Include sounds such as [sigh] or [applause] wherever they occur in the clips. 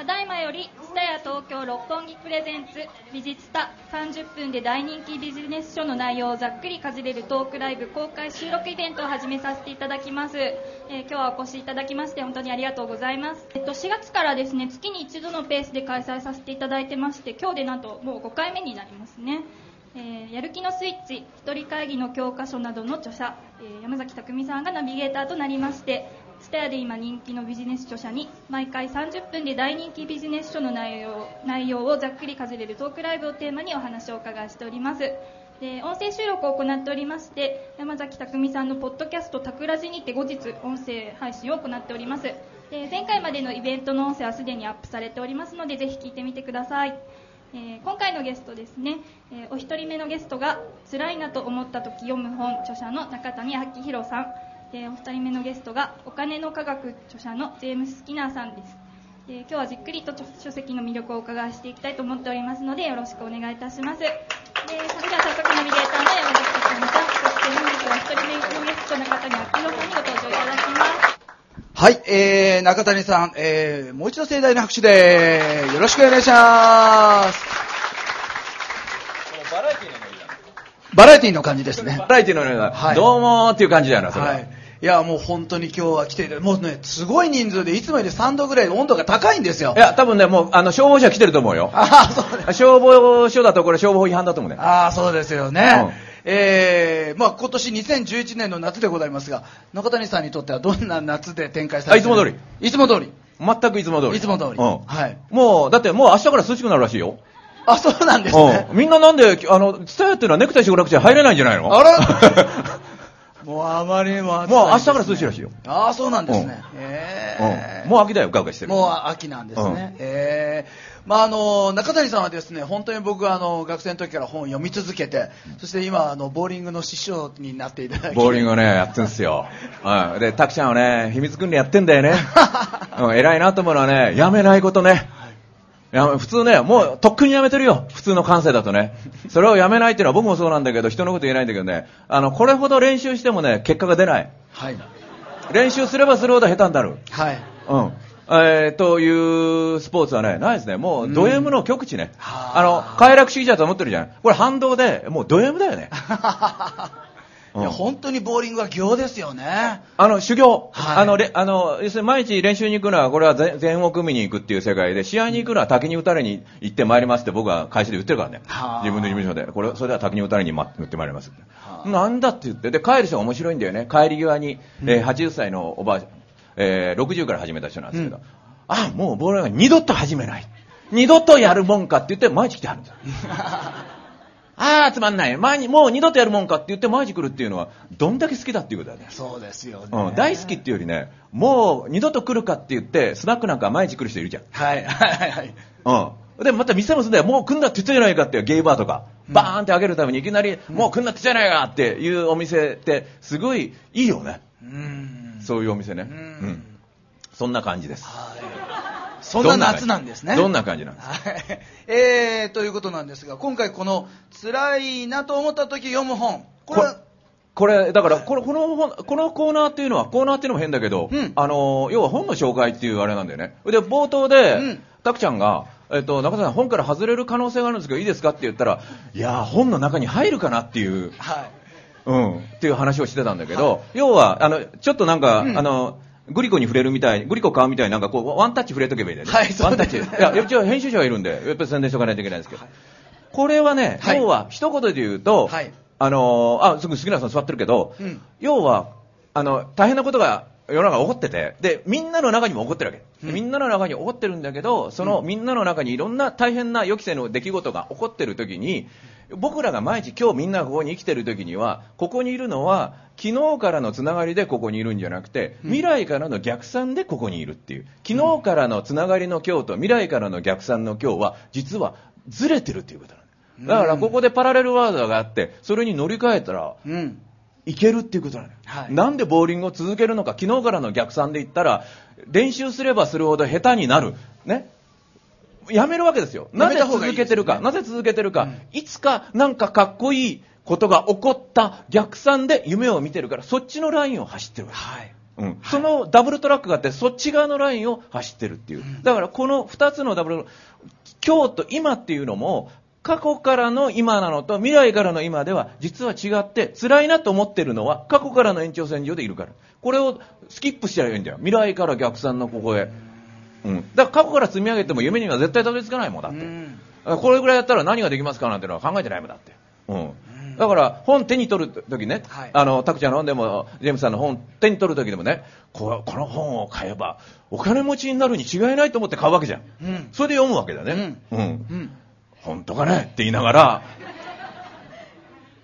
ただいまより、スタヤ東京六本木プレゼンツ、ビジツタ30分で大人気ビジネス書の内容をざっくりかじれるトークライブ公開収録イベントを始めさせていただきます。えー今日はお越しいただきまして本当にありがとうございます。えっと、4月からですね、月に一度のペースで開催させていただいてまして、今日でなんともう5回目になりますね。えーやる気のスイッチ一人会議の教科書などの著者、えー山崎匠さんがナビゲーターとなりましてスタヤで今人気のビジネス著者に毎回30分で大人気ビジネス書の内容内容をざっくりかじれるトークライブをテーマにお話をお伺いしております。で音声収録を行っておりまして山崎匠さんのポッドキャスト「タクラジ」にて後日音声配信を行っております。で前回までのイベントの音声はすでにアップされておりますのでぜひ聞いてみてください。えー今回のゲストですね、えーお一人目のゲストが辛いなと思った時読む本著者の中谷明宏さん。でお二人目のゲストがお金の科学著者のジェームス・スキナーさんですで今日はじっくりと書書籍の魅力をお伺いしていきたいと思っておりますのでよろしくお願いいたしますでそれでは早速ナビゲーターの山崎匠さんそして本日は一人目のゲスト中谷明宏さんにご登場いただきますはい、えー、中谷さん、えー、もう一度盛大な拍手で、よろしくお願いします。バラエティーのノリだバラエティの感じですね。バラエティーのノリだ、はいどうもーっていう感じだよな、それ。はい。いや、もう本当に今日は来ていもうね、すごい人数で、いつもより3度ぐらい温度が高いんですよ。いや、多分ね、もう、あの、消防車来てると思うよ。[laughs] ああ、そうです。消防署だとこれ消防法違反だと思うね。ああ、そうですよね。えー、まあ今年2011年の夏でございますが、中谷さんにとってはどんな夏で展開されてあいつも通り。いつも通り。全くいつも通り。いつも通りうん。はいもう、だってもう明日から涼しくなるらしいよ。あ、そうなんですね。うん。みんななんで、あの、伝えっていうのはネクタイしてこなくちゃ入れないんじゃないの？あら [laughs] もうあまりにも暑いもう明日から涼しいらしいよ。ああ、そうなんですね。うんええうん。もう秋だよ、ガウガウしてる。もう秋なんですね。ええまああの、中谷さんはですね、本当に僕はあの、学生の時から本を読み続けて、そして今、あの、ボーリングの師匠になっていただき。ボーリングをね、やってんすよ。うん。で、タクちゃんはね、秘密訓練やってんだよね。[laughs] うん、偉いなと思うのはね、やめないことね。いや、普通ね、もう、とっくにやめてるよ。普通の感性だとね。それをやめないっていうのは僕もそうなんだけど、人のこと言えないんだけどね、あの、これほど練習してもね、結果が出ない。はい。練習すればするほど下手になる。はい。うん。えー、というスポーツはね、ないですね。もう、ド M の極致ね。はああの、快楽主義者と思ってるじゃん。これ反動で、もうド M だよね。[laughs] いや、本当にボーリングは行ですよね。あの、修行。はいあの、れあの、要するに毎日練習に行くのは、これは全全を組みに行くっていう世界で、試合に行くのは滝に打たれに行ってまいりますって僕は会社で言ってるからねはあ。自分の事務所で。これ、それでは滝に打たれにま打ってまいりますって。はあなんだって言って。で、帰る人が面白いんだよね。帰り際に、えー80歳のおばあちゃん、えー60から始めた人なんですけど、うんあ、もうボールが二度と始めない。二度とやるもんかって言って毎日来てはるんですよ。[laughs] ああ、つまんない。毎日、もう二度とやるもんかって言って毎日来るっていうのは、どんだけ好きだっていうことだね。そうですよね。うん、大好きっていうよりね、もう二度と来るかって言って、スナックなんか毎日来る人いるじゃん。はい、はい、はいはい。うん。で、また店もすんだよ。もう来んなって言ったじゃないかっていうゲイバーとか、バーンって開けるためにいきなり、もう来んなって言ったじゃないかっていうお店って、すごいいいよね。うーん。そういうお店ね。ううんん。そんな感じです。はい。そんな夏なんですね。どんな感じなんですか？はい。えー、ということなんですが、今回この、辛いなと思った時読む本。これは、これ、だから、この、この本、このコーナーっていうのは、コーナーっていうのも変だけど、うんあの、要は本の紹介っていうあれなんだよね。で、冒頭で、うんたくちゃんが、えっと、中田さん、本から外れる可能性があるんですけど、いいですかって言ったら、いやー、本の中に入るかなっていう、はい。うん、っていう話をしてたんだけど、要は、あの、ちょっとなんか、うんあの、グリコに触れるみたい、グリコ買うみたいになんかこう、ワンタッチ触れとけばいいんだよね。はいワンタッチ。いや、一応編集者がいるんで、やっぱり宣伝しとかないといけないんですけど。これはね、はい要は、一言で言うと、はいあのーあ、すぐ杉村さん座ってるけど、うん要は、あの、大変なことが世の中起こってて、で、みんなの中にも起こってるわけ。うんみんなの中に起こってるんだけど、そのみんなの中にいろんな大変な予期せぬ出来事が起こってる時に、僕らが毎日今日みんながここに生きてる時には、ここにいるのは、昨日からのつながりでここにいるんじゃなくて、未来からの逆算でここにいるっていう。昨日からのつながりの今日と未来からの逆算の今日は、実はずれてるっていうことなの。だからここでパラレルワードがあって、それに乗り換えたら、うん。いけるっていうことなのよ、はいなんでボーリングを続けるのか、昨日からの逆算で言ったら、練習すればするほど下手になる。ね。やめるわけですよ。なぜ続けてるか、ですねなぜ続けてるか、うんいつかなんかかっこいいことが起こった逆算で夢を見てるから、そっちのラインを走ってるわけ。はい。うん、そのダブルトラックがあって、そっち側のラインを走ってるっていう。だからこの2つのダブル、今日と今っていうのも、過去からの今なのと未来からの今では実は違って辛いなと思ってるのは過去からの延長線上でいるから。これをスキップしちゃえばいいんだよ。未来から逆算のここへ。うん。だから過去から積み上げても夢には絶対たどり着かないもんだって。うんこれぐらいやったら何ができますかなんてのは考えてないもんだって。うん。だから本手に取るときね、はいあの、タクちゃんの本でも、ジェームスさんの本手に取るときでもね、ここの本を買えばお金持ちになるに違いないと思って買うわけじゃん。うんそれで読むわけだね。うん。うん本当かねって言いながら、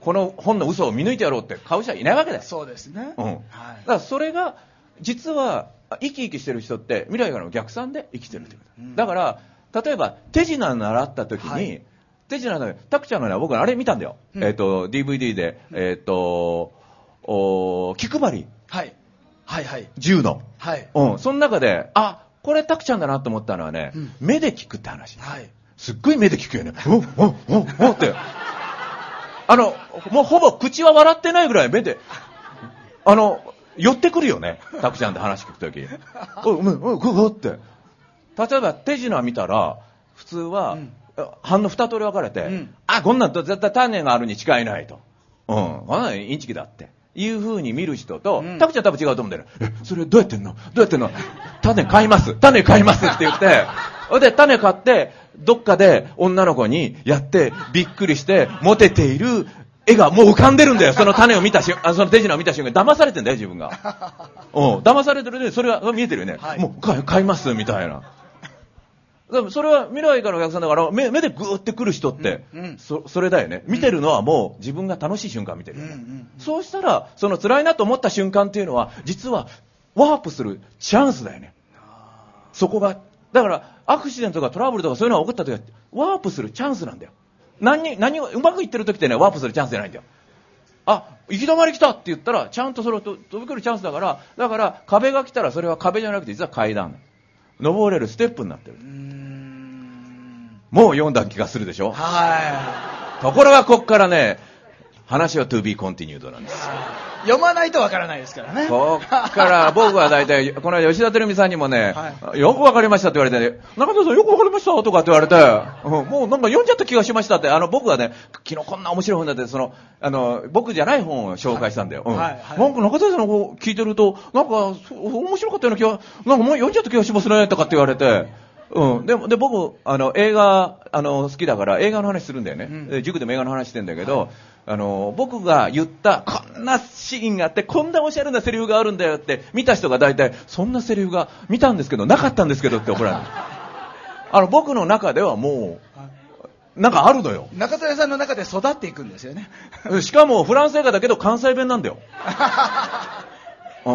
この本の嘘を見抜いてやろうって買う人はいないわけだよ。そうですねうん。だはいからそれが、実は、生き生きしてる人って未来からの逆算で生きてるってこと。うんだから、例えば手品習った時に、はい手品の、タクちゃんのね、僕あれ見たんだよ。うんえっ、と、DVD で、えっ、と、お気配り、はいはいはい銃の。はいうん。その中で、あ、これタクちゃんだなと思ったのはね、うん目で聞くって話。はいすっごい目で聞くよね。おおおおって。あの、もうほぼ口は笑ってないぐらい目で、あの、寄ってくるよね。タクちゃんで話聞くとき。お [laughs] うん、うん、うん、うんって。例えば手品見たら、普通は、うん反応二通り分かれて、うんあ、こんなんと絶対種があるに違いないと。うん、こんなんインチキだって。いう風に見る人と、うんタクちゃん多分違うと思うんだよね。え、それどうやってんの？どうやってんの？種買います種買いますって言って、それで種買って、どっかで女の子にやって、びっくりして、モテている絵がもう浮かんでるんだよ。その種を見た瞬間、あその手品を見た瞬間、騙されてんだよ、自分が。[laughs] うん、騙されてるね、それは見えてるよね。はいもう買い買います、みたいな。でもそれは未来からの逆算だから、目目でグーってくる人って、うんうんそ、それだよね。見てるのはもう自分が楽しい瞬間見てるよね。うんうんそうしたら、その辛いなと思った瞬間っていうのは、実はワープするチャンスだよね。そこが。だから、アクシデントとかトラブルとかそういうのが起こった時は、ワープするチャンスなんだよ。何に、何を、うまくいってる時ってね、ワープするチャンスじゃないんだよ。あ、行き止まり来たって言ったら、ちゃんとそれをと飛び来るチャンスだから、だから壁が来たらそれは壁じゃなくて実は階段。登れるステップになってるもう読んだ気がするでしょ？はところがこっからね、話は to be continued なんです。い読まないとわからないですからねこっから [laughs] 僕は大体、この間吉田照美さんにもね、はよくわかりましたって言われて、ね、中田さんよくわかりましたとかって言われて、うんもうなんか読んじゃった気がしましたって、あの僕がね、昨日こんな面白い本だって、その、あの、僕じゃない本を紹介したんだよ。うんはいはいなんか中田さんのこう聞いてると、なんか、面白かったような気が、なんかもう読んじゃった気がしますねとかって言われて、うん。でも、で、僕、あの、映画、あの、好きだから映画の話するんだよね。うんで塾でも映画の話してんだけど、あの、僕が言った、こんなシーンがあって、こんなおしゃれなセリフがあるんだよって、見た人が大体、そんなセリフが見たんですけど、なかったんですけどって怒られる。[laughs] あの、僕の中ではもう、なんかあるのよ。中谷さんの中で育っていくんですよねしかも、フランス映画だけど関西弁なんだよ。[laughs]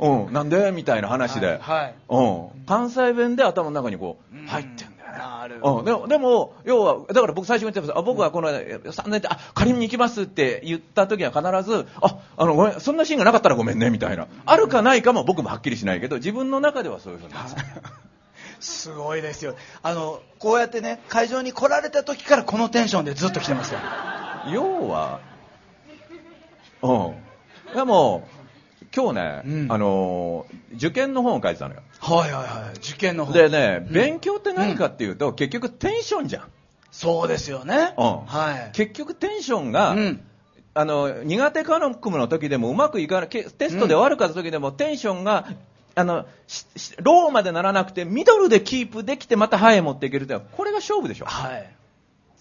うん。うん。なんでみたいな話で。はいうん。関西弁で頭の中にこう入ってん。なるほうん、でも、でも、要は、だから僕最初に言ってます。あ、僕はこの3年で、あ、仮に行きますって言った時は必ず、あ、あの、ごめん、そんなシーンがなかったらごめんね、みたいな。あるかないかも僕もはっきりしないけど、自分の中ではそういうふうに。[laughs] すごいですよあのこうやってね会場に来られた時からこのテンションでずっと来てますよ要は、うん。でも、今日ね、うん。あのー受験の本を書いてたのよ。はいはいはい。受験の方でね、うん。勉強って何かっていうと、結局テンションじゃん。そうですよね。うん。はい。結局テンションが、うん。あの、苦手科目の時でもうまくいかない、けテストで悪かった時でもテンションが、あの、ししローまでならなくて、ミドルでキープできてまたハイへ持っていけるって、これが勝負でしょ。はい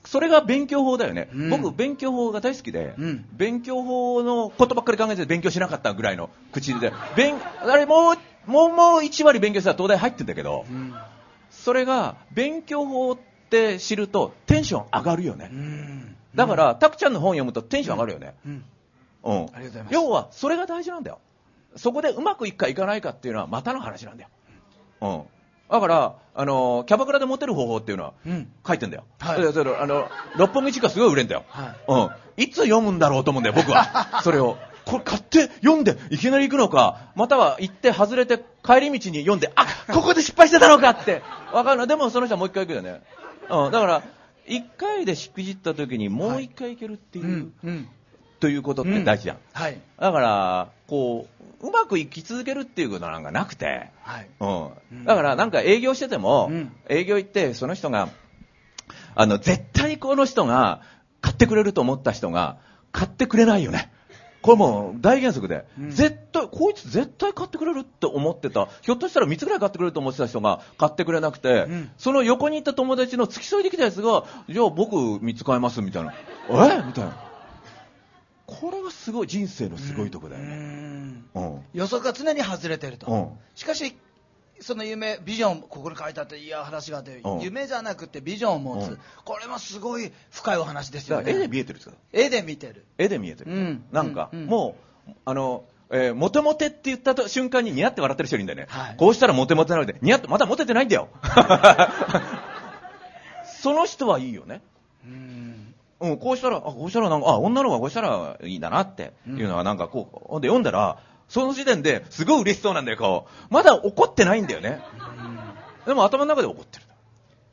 それが勉強法だよね。うん僕、勉強法が大好きで、うん勉強法のことばっかり考えて勉強しなかったぐらいの口で、勉、あれもう、もう、もう1割勉強したら東大入ってんだけど、うんそれが勉強法って知るとテンション上がるよねう。んだから、タクちゃんの本読むとテンション上がるよね。うん要は、それが大事なんだよ。そこでうまくいくかいかないかっていうのはまたの話なんだよ。うん。だから、あの、キャバクラでモテる方法っていうのはうん書いてんだよ。はいでそれあの、六本木地下すごい売れんだよ。はいうん。いつ読むんだろうと思うんだよ、僕は。[laughs] それを。これ買って読んでいきなり行くのか、または行って外れて帰り道に読んで、あここで失敗してたのかって。わかるの。でもその人はもう一回行くよね。うん。だから、一回でしくじった時にもう一回行けるっていう、うんうんということって大事じゃん。はいだから、こう、うまく生き続けるっていうことなんかなくて、はい。うん、だからなんか営業してても、うん。営業行ってその人があの絶対この人が買ってくれると思った人が買ってくれないよね。これもう大原則で、うん。絶対こいつ絶対買ってくれるって思ってた。ひょっとしたら3つぐらい買ってくれると思ってた人が買ってくれなくて、うん。その横にいた友達の付き添いできたやつがじゃあ僕3つ買いますみたいな。え？みたいなこれがすごい人生のすごいとこだようね、ん。うん。予測が常に外れてると、うん。しかしその夢ビジョンここに書いてあっていや話があって、うん。夢じゃなくてビジョンを持つ、うん。これもすごい深いお話ですよね。絵で見えてるんですか絵で見てる。絵で見えてる、うん。なんか、もうあの、えーモテモテって言ったと瞬間にニヤって笑ってる人いるんだよね、はい。こうしたらモテモテなのでニヤってまだモテてないんだよ。[laughs] その人はいいよねうんうん、こうしたら、あ、こうしたらなんか、あ、女の子がこうしたらいいんだなっていうのはなんかこう、で読んだら、その時点ですごい嬉しそうなんだよ、顔。まだ怒ってないんだよね。でも頭の中で怒ってる。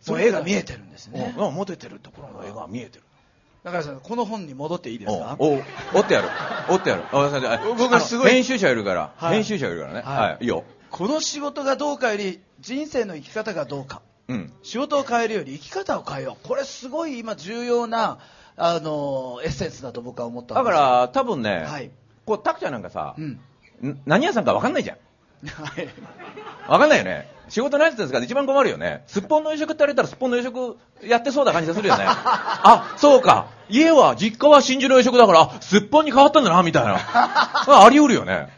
その絵が見えてるんですね、うん、モテてるところの絵が見えてる。だからさんこの本に戻っていいですか？おお折ってやる。折ってやる。僕はすごい編集者いるから、はい編集者いるからね。はいはい、いいよ。この仕事がどうかより人生の生き方がどうかうん。仕事を変えるより生き方を変えようこれすごい今重要なあのエッセンスだと僕は思っただから、多分ね、はいこう、タクちゃんなんかさ、うんん何屋さんか分かんないじゃん。はいわかんないよね。仕事何やってるんですか一番困るよね。すっぽんの夕食って言われたらすっぽんの夕食やってそうな感じがするよね。[laughs] あ、そうか。家は、実家は真珠の夕食だから、あすっぽんに変わったんだな、みたいな。[laughs] ああり得るよね。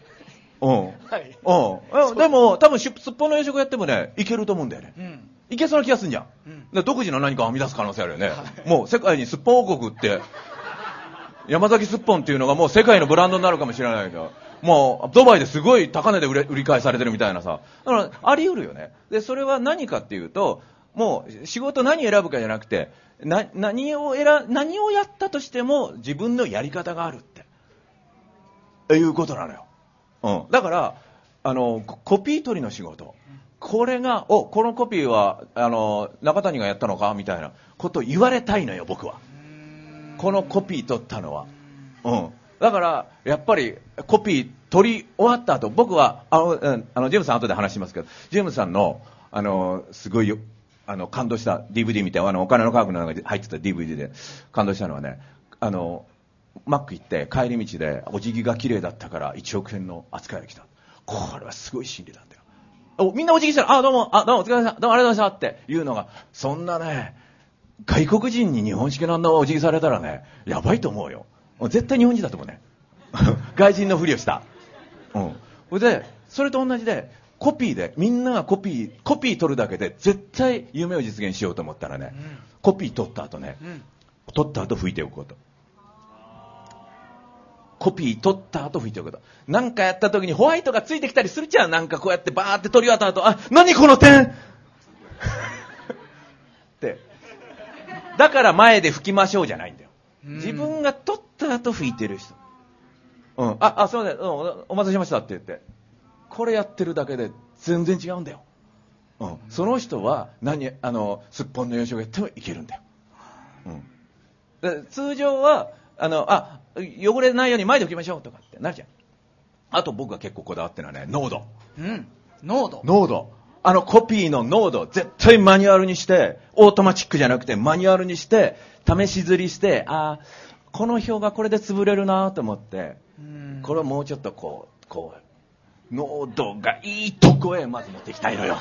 うん。はいうんうん。でも、多分しすっぽんの夕食やってもね、いけると思うんだよね。うんいけそうな気がするんじゃん。うんで独自の何かを生み出す可能性あるよね。もう世界にすっぽん王国って、山崎すっぽんっていうのがもう世界のブランドになるかもしれないけど、もうドバイですごい高値で売り買いされてるみたいなさ。だからあり得るよね。で、それは何かっていうと、もう仕事何選ぶかじゃなくて、な何を選、何をやったとしても自分のやり方があるって。いうことなのよ。うん。だから、あの、ココピー取りの仕事。これが、お、このコピーは、あの、中谷がやったのか？みたいなことを言われたいのよ、僕は。このコピー取ったのは。うん。だから、やっぱり、コピー取り終わった後、僕は、あの、うんあの、ジェームさん後で話しますけど、ジェームさんの、あの、すごいよ、あの、感動した DVD みたいな、あの、お金の科学の中に入ってた DVD で感動したのはね、あの、マック行って帰り道でお辞儀が綺麗だったから1億円の扱いが来た。これはすごい心理なんだよ。おみんなお辞儀したら、あ、どうも、あ、どうもお疲れ様、どうもありがとうございましたっていうのが、そんなね、外国人に日本式のあんなお辞儀されたらね、やばいと思うよ。絶対日本人だと思うね。[laughs] 外人のふりをした。うん。それで、それと同じで、コピーで、みんながコピー、コピー取るだけで、絶対夢を実現しようと思ったらね、コピー取った後ね、うん取った後拭いておくこと。コピー取った後拭いておくこと。なんかやった時にホワイトがついてきたりするじゃん。なんかこうやってバーって取り終わった後、あ、何この点？[laughs] って。だから前で拭きましょうじゃないんだよ。うん自分が取った後拭いてる人。うん。あ、あ、すいません。うんおお待たせしましたって言って。これやってるだけで全然違うんだよ。うん。その人は何、あの、すっぽんの洋食やってもいけるんだよ。うん。で通常は、あの、あ、汚れないように前で拭きましょうとかってなるじゃん。あと僕が結構こだわってるのはね、濃度。うん濃度濃度。あのコピーの濃度、絶対マニュアルにして、オートマチックじゃなくてマニュアルにして、試し刷りして、あーこの表がこれで潰れるなと思って、うんこれをもうちょっとこう、こう、濃度がいいとこへまず持っていきたいのよ。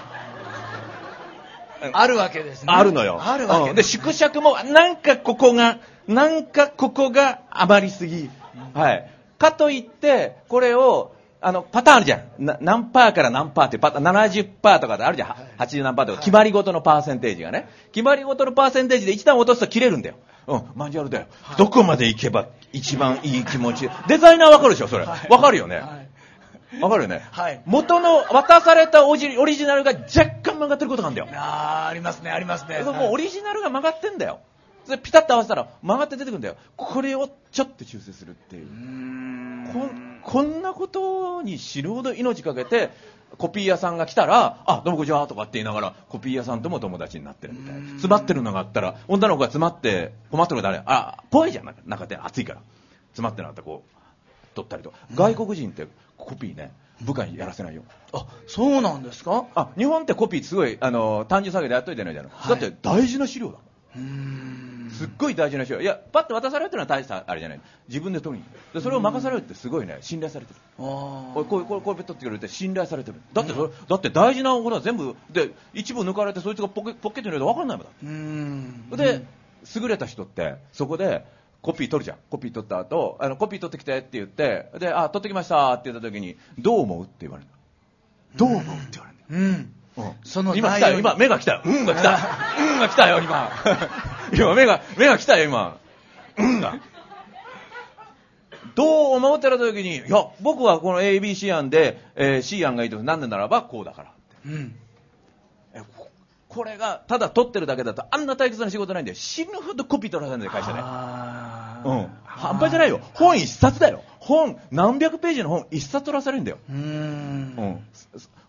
あるわけですねあるのよ。あるわけうんで、縮尺も、なんかここが、なんかここが余りすぎ。はい。かといって、これを、あの、パターンあるじゃん。な何パーから何パーってパターン、70%パーとかであるじゃん。80何パーとか、決まりごとのパーセンテージがね。決まりごとのパーセンテージで一段落とすと切れるんだよ。うん、マニュアルだよ。どこまで行けば一番いい気持ち。デザイナーわかるでしょ、それ。わかるよね。はいわかるよね。はい元の渡されたオジオリジナルが若干曲がってることなんだよ。あーありますねありますねもうオリジナルが曲がってんだよ。それピタッと合わせたら曲がって出てくるんだよ。これをちょっと修正するっていうう。んこんこんなことに死ぬほど命かけて、コピー屋さんが来たら、あ、どうもこんにちはとかって言いながら、コピー屋さんとも友達になってるみたいな。詰まってるのがあったら、女の子が詰まって困ってるのが誰あ、怖いじゃん、なんか中で暑いから。詰まってるのがあったらこう、取ったりとか。外国人ってコピーね、部下にやらせないよ。あそうなんですか？あ日本ってコピーすごいあの単純作業でやっといてないじゃない、はい。だって大事な資料だもん。うーん。すっごい大事な資料。いやパッと渡されるっていうのは大したあれじゃない。自分で取りにでそれを任されるってすごいね。信頼されてる。あこうこうこう取ってくれるって信頼されてる。だってそれ、だって大事なものは全部で一部抜かれてそいつがポケポッケットに入れて分かんないもんだうーん。で、優れた人って、そこで、コピー取るじゃん。コピー取った後、あの、コピー取ってきてって言って、で、あ、取ってきましたって言った時に、どう思うって言われるどう思うって言われるうんうんその今来たよ、今、目が来たよ。うんが来た。うんが来たよ、今。[laughs] 今、目が、目が来たよ、今。うんが。どう思うってた時に、いや、僕はこの ABC 案で、えー C 案がいいと、なんでならばこうだから。うんえここれが、ただ取ってるだけだと、あんな退屈な仕事ないんだよ。死ぬほどコピー取らせるんだよ、会社で。うん。半端じゃないよ。本一冊だよ。本、何百ページの本一冊取らされるんだよ。うーんうん。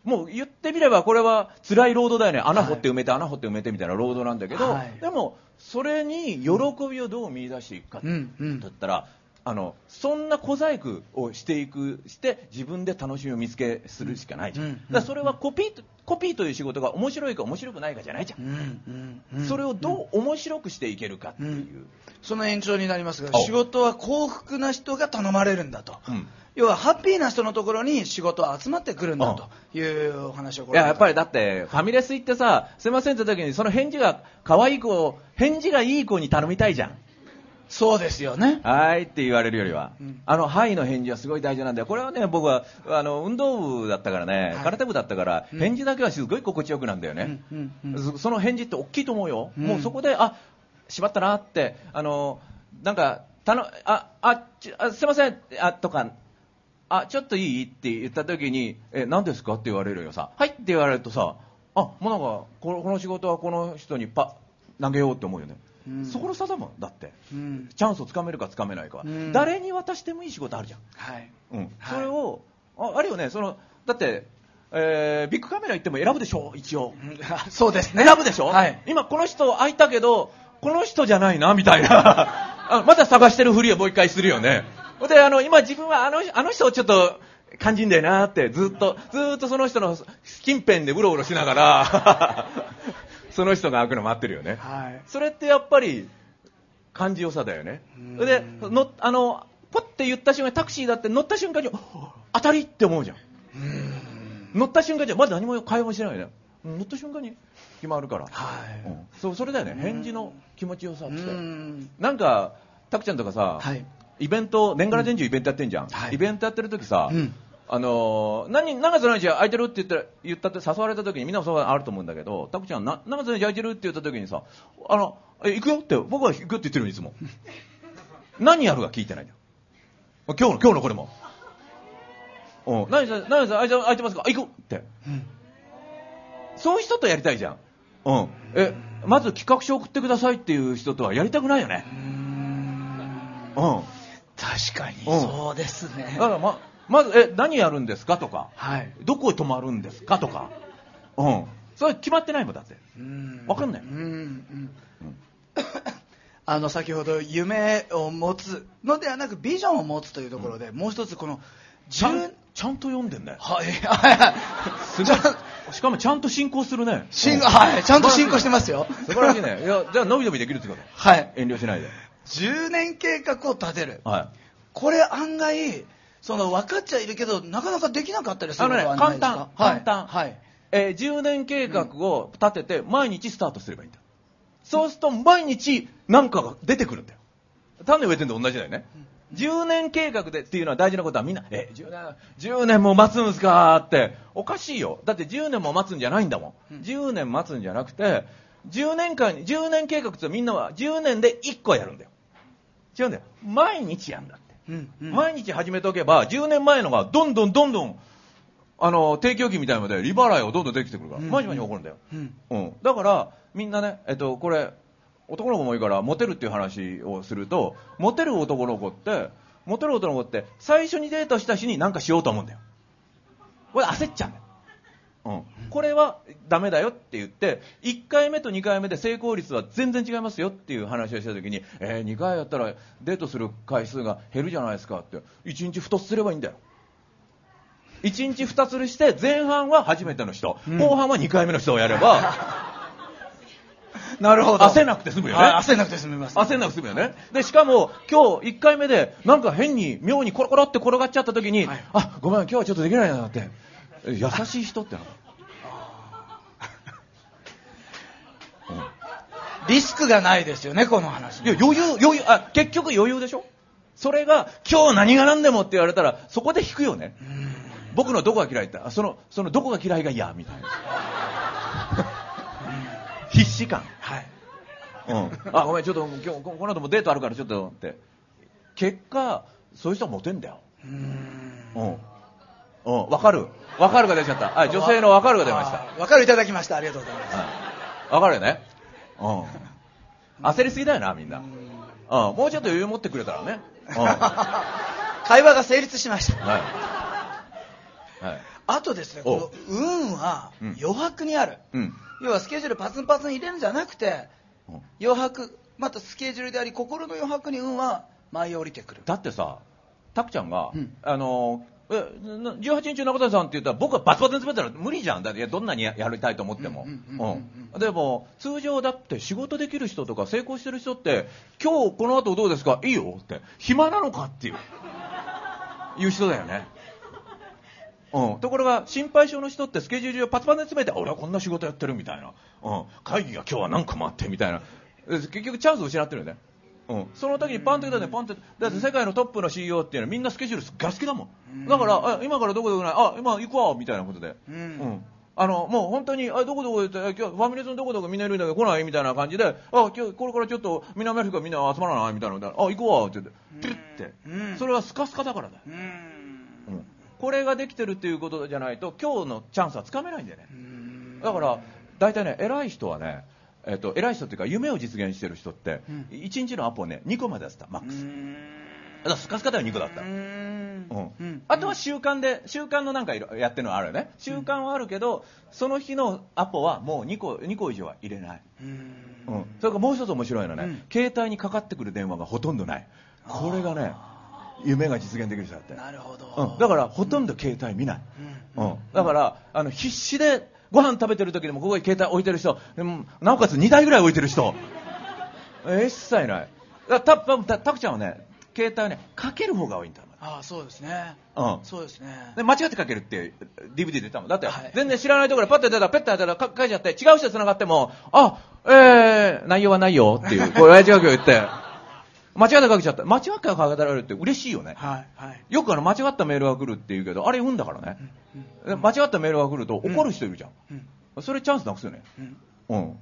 もう言ってみればこれは辛い労働だよね。穴掘って埋めて、穴掘って埋めてみたいな労働なんだけど、はいでも、それに喜びをどう見出していくかだったら、あの、そんな小細工をしていく、して自分で楽しみを見つけするしかないじゃん。うんうんだそれはコピーと、コピーという仕事が面白いか面白くないかじゃないじゃん。うんうんうん。それをどう面白くしていけるかっていう。その延長になりますがお。仕事は幸福な人が頼まれるんだと、うん。要はハッピーな人のところに仕事は集まってくるんだというお話をこいや、やっぱりりだって、ファミレス行ってさ、すいませんって時に、その返事が可愛い子を、返事がいい子に頼みたいじゃん。そうですよね。はーいって言われるよりは、うん。あの、はいの返事はすごい大事なんだよ。これはね、僕は、あの、運動部だったからね、はい。空手部だったから、うん。返事だけはすごい心地よくなんだよね。うん。そその返事って大きいと思うよ。うん。もうそこで、あ、しまったなって、あの、なんか、たの、あ、あ、ちあすいません、あ、とか、あ、ちょっといいって言った時に、え、何ですかって言われるよさ、はいって言われるとさ、あ、もうなんか、このこの仕事はこの人にパ投げようって思うよね。うんそこの差だもん、だって。うんチャンスをつかめるかつかめないかは、うん誰に渡してもいい仕事あるじゃん。はいうん。はいそれを、ああるよね、その、だって、えービッグカメラ行っても選ぶでしょ、一応。[laughs] そうですね選ぶでしょ、はい今この人空いたけど、この人じゃないな、みたいな。[laughs] あまだ探してるふりをもう一回するよね。で、あの、今自分はあの、あの人をちょっと、感じんだよなって、ずっと、ずっとその人の近辺でうろうろしながら、その人が開くの待ってるよね。はい。それってやっぱり、感じよさだよね。うん。で、の、あの、ポッて言った瞬間にタクシーだって乗った瞬間に、当たりって思うじゃん。乗った瞬間じゃまだ何も会話もしてないよね。乗った瞬間に決まるから、はい。うん。そうそれだよね。返事の気持ちよさっうてん。なんかタクちゃんとかさ、はい。イベント年がら年中イベントやってんじゃん、はい。イベントやってる時さ、うんあのー何何月何日空いてるって言ったら言ったって誘われた時にみんなもそうあると思うんだけどタクちゃんな何月何日空いてるって言った時にさあのえ行くよって僕は行くよって言ってるのいつも。[laughs] 何やるか聞いてないんだよ今日の今日のこれも。うん。何さ何さ空いて空いてますか？あ行くって。うんそういう人とやりたいじゃん。うん。え、まず企画書送ってくださいっていう人とはやりたくないよね。うん。確かにうん。そうですね。だからま、まず、え、何やるんですか？とか、はい。どこへ泊まるんですか？とか、うん。それ決まってないもんだって。うん。わかんないうんうん。[coughs] あの先ほど夢を持つのではなくビジョンを持つというところで、もう一つこのちゃん10、ちゃんと読んでんだよ。はい。はいはい。すごい。しかもちゃんと進行するね。進うん。はい。ちゃんと進行してますよ。素晴らしいね。いや、じゃあ、伸び伸びできるってこと？はい。遠慮しないで。10年計画を立てる。はい。これ案外その分かっちゃいるけどなかなかできなかったりするあのはないですか？簡単簡単はい、はいえー10年計画を立てて毎日スタートすればいいんだ。そうすると毎日何かが出てくるんだよ。種植えてんと同じだよね。10年計画でっていうのは大事なことはみんな、え、10年、10年も待つんですか？って、おかしいよ。だって10年も待つんじゃないんだもん。10年待つんじゃなくて、10年間に、10年計画ってみんなは10年で1個やるんだよ。違うんだよ。毎日やんだ。うんうん毎日始めておけば、10年前のがどんどんどんどん、あの、提供期みたいなので、利払いをどんどんできてくるから、うん毎日毎日起こるんだよ。うんうん。だから、みんなね、えっと、これ、男の子もいいから、モテるっていう話をすると、モテる男の子って、モテる男の子って、最初にデートした日に何かしようと思うんだよ。これ焦っちゃうんだよ。うん。これはダメだよって言って、1回目と2回目で成功率は全然違いますよっていう話をした時に、えー、2回やったらデートする回数が減るじゃないですかって、1日2つすればいいんだよ。1日2つにして前半は初めての人、後半は2回目の人をやれば [laughs] なるほど。焦んなくて済むよねはい焦んなくて済みます。焦んなくて済むよねでしかも今日1回目でなんか変に妙にコロコロって転がっちゃった時に、はいあごめん今日はちょっとできないなってえ優しい人ってのリスクがないですよね、この話。いや余裕余裕あ結局余裕でしょ？それが今日何が何でもって言われたらそこで引くよね。僕のどこが嫌いってあそのそのどこが嫌いが嫌みたいな。必死感。はい。うん、あごめんちょっと今日ここの後もデートあるからちょっとって。結果そういう人はモテんだよ。うーん。うん。うん。わかる。わかるが出ちゃった。はい女性のわかるが出ました。わかるいただきました。ありがとうございます。はい。わかるよねうん。焦りすぎだよなみんな。うん。もうちょっと余裕持ってくれたらね。うん。は [laughs] 会話が成立しました。い。はい。あとですね、おこの運はうん。余白にある。うん。要はスケジュールパツンパツン入れるんじゃなくて、うん。余白、またスケジュールであり、心の余白に運は舞い降りてくる。だってさタクちゃんが、うん。あのえな18日中田さんって言ったら僕はバツバツに詰めたら無理じゃん。だっていやどんなにややりたいと思っても。でも通常だって仕事できる人とか成功してる人って今日この後どうですか？いいよ。って暇なのかっていう。いう人だよね。うん、ところが心配性の人ってスケジュールをパツパツに詰めて俺はこんな仕事やってるみたいな、うん、会議が今日は何個もあってみたいな。で結局チャンスを失ってるよねうん、その時にパンと来たね、パンと、だって世界のトップの CEO っていうのはみんなスケジュールが好きだもん。だから、あ今からどこどこない、あ、今行くわ、みたいなことで。うんうん。あの、もう本当に、あ、どこどこ行って、今日ファミレスのどこどこみんないるんだけど来ない？みたいな感じで、あ、今日これからちょっと南アフリカみんな集まらないみたいなあ、行くわ、って言って、ピュッてうん。それはスカスカだからだよ。うーん。うん。これができてるっていうことじゃないと、今日のチャンスはつかめないんだよねう。んだから、大体ね、偉い人はね、えっと、偉い人っていうか、夢を実現してる人って、うん1日のアポをね、2個までやってた、マッうクス。んだからスカスカでは2個だった。ううんんあとは習慣で、習慣のなんかやってるのはあるよね。習慣はあるけど、その日のアポはもう2個、2個以上は入れない。うんうん。それからもう一つ面白いのはね、うん携帯にかかってくる電話がほとんどない。これがね、夢が実現できる人だって。なるほど。うん。だから、ほとんど携帯見ない。うんうん、だからあの必死でご飯食べてる時でもここに携帯置いてる人、うんなおかつ2台ぐらい置いてる人。え一切ない。だたたたたくちゃんはね携帯はねかける方が多いんだああ、そうですね。うん。そうですね。で間違ってかけるって DVD で出たもん。だって、はい。全然知らないところでパッて出たらペッてやったらか書いちゃって違う人と繋がってもあえー、内容はないよっていうこう親父が言って間違ってかけちゃった。間違ってかけられるって嬉しいよね。はい、はい。よくあの間違ったメールが来るって言うけどあれ運だからね、で間違ったメールが来ると怒る人いるじゃん、うんそれチャンスなくすよね。うん。うん。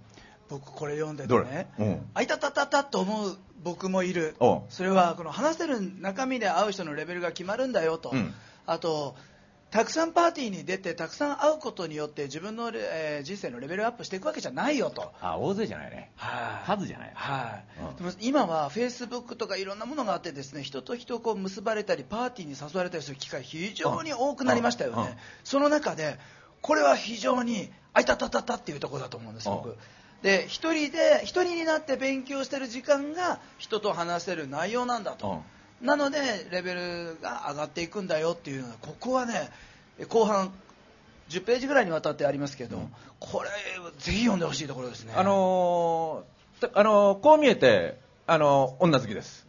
僕これ読んでてね、うん。あいたたたたと思う僕もいる。おうそれはこの話せる中身で会う人のレベルが決まるんだよと、うん。あとたくさんパーティーに出てたくさん会うことによって自分の、えー人生のレベルアップしていくわけじゃないよと。あ、大勢じゃないね。はい。数じゃない。はい、うん。でも今はフェイスブックとかいろんなものがあってですね人と人をこう結ばれたりパーティーに誘われたりする機会非常に多くなりましたよね、うん。うん。その中でこれは非常にあいたたたたっていうところだと思うんですうん。僕で一人で一人になって勉強してる時間が人と話せる内容なんだと、なのでレベルが上がっていくんだよっていうのはここはね後半10ページぐらいにわたってありますけど、うんこれぜひ読んでほしいところですねあのーたあのーこう見えて、あのー女好きです。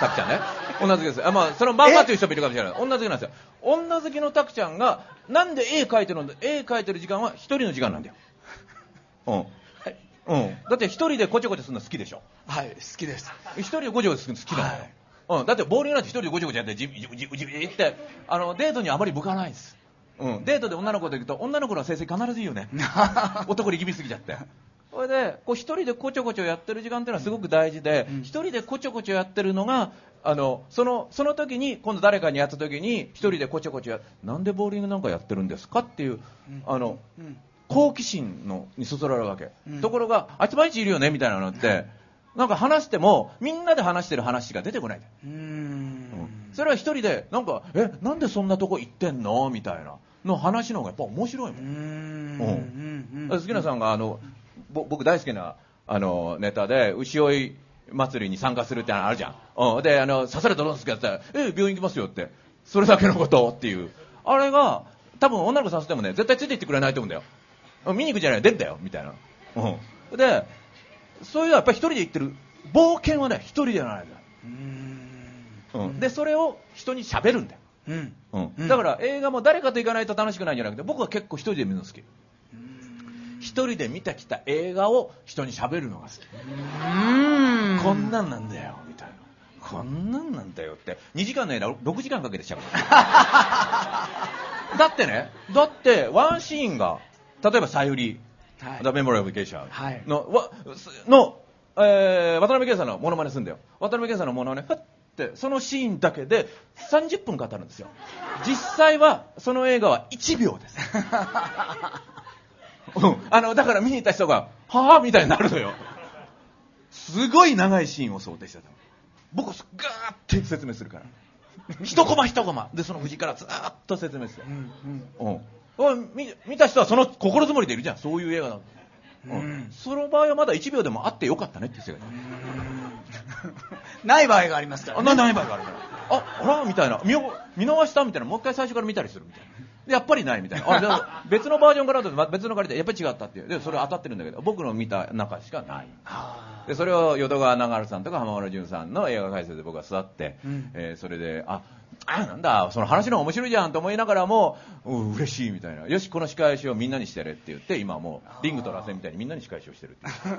たくちゃんね。女好きです。あ、まあ、その漫画という人もいるかもしれない。女好きなんですよ。女好きのたくちゃんが、なんで絵描いてるの？絵描いてる時間は一人の時間なんだよ。うん。うん。だって一人でこちょこちょするの好きでしょ。はい好きです一人でごちょごちょするの好きなんだよ、うん、だってボーリングなんて一人でごちょごちょやってじじじじじってあのデートにあまり向かないんです、うん、デートで女の子と行くと女の子の成績必ずいいよね。[laughs] 男力みすぎちゃって。それでこう一人でこちょこちょやってる時間っていうのはすごく大事で、うん。一人でこちょこちょやってるのがあのそのその時に今度誰かにやった時に一人でこちょこちょやなんでボーリングなんかやってるんですかっていう、うん。あのうん。好奇心のにそそられるわけ、うん。ところがあいつ毎日いるよねみたいなのって、[laughs] なんか話してもみんなで話してる話が出てこない、うーん。うん。それは一人でなんかえなんでそんなとこ行ってんのみたいなの話の方がやっぱ面白いも、うん。うん。うん。好きなさんがあのぼ僕大好きなあのネタで牛追い祭りに参加するってのあるじゃん、うん、であの刺されたらどうですかって言ったらえ病院行きますよって。それだけのことっていう。あれが多分女の子誘ってもね絶対ついていってくれないと思うんだよ。見に行くじゃない出んだよ。みたいな、うん、でそういうのはやっぱり一人で行ってる。冒険はね一人でやらないんだよ。うん、でそれを人に喋るんだよ、うん。だから映画も誰かと行かないと楽しくないんじゃなくて僕は結構一人で見るの好き。一人で見てきた映画を人に喋るのが好き。うん。こんなんなんだよみたいな。こんなんなんだよって。2時間の映画6時間かけてしちゃうだってねだってワンシーンが例えばさゆりはい「The Memory of Geisha はい。の」わの、えー渡辺謙さんのモノマネするんだよ。渡辺謙さんのモノマネふってそのシーンだけで30分語るんですよ。実際はその映画は1秒です。[laughs] うん、あのだから見に行った人が「はあ?」みたいになるのよ。すごい長いシーンを想定してた僕ガーッて説明するから。[laughs] 一コマ一コマ。でその藤からずーっと説明する。うんうん。うん見見た人はその心づもりでいるじゃん。そういう映画だ、うんうん。その場合はまだ1秒でもあってよかったねっていう世界だない場合がありますからあねなない場合があるから。ああらみたいな。見お見逃したみたいな。もう一回最初から見たりするみたいな。でやっぱりないみたいな。あ別のバージョンからだと別の借りてやっぱり違ったっていう。でそれ当たってるんだけど僕の見た中しかない。あでそれを淀川長春さんとか浜村淳さんの映画解説で僕は座って、うん。えーそれでああなんだその話の面白いじゃんと思いながらもうん嬉しいみたいな。よしこの仕返しをみんなにしてやれって言って今はもうリングと螺旋みたいにみんなに仕返しをしてるっていう、[laughs]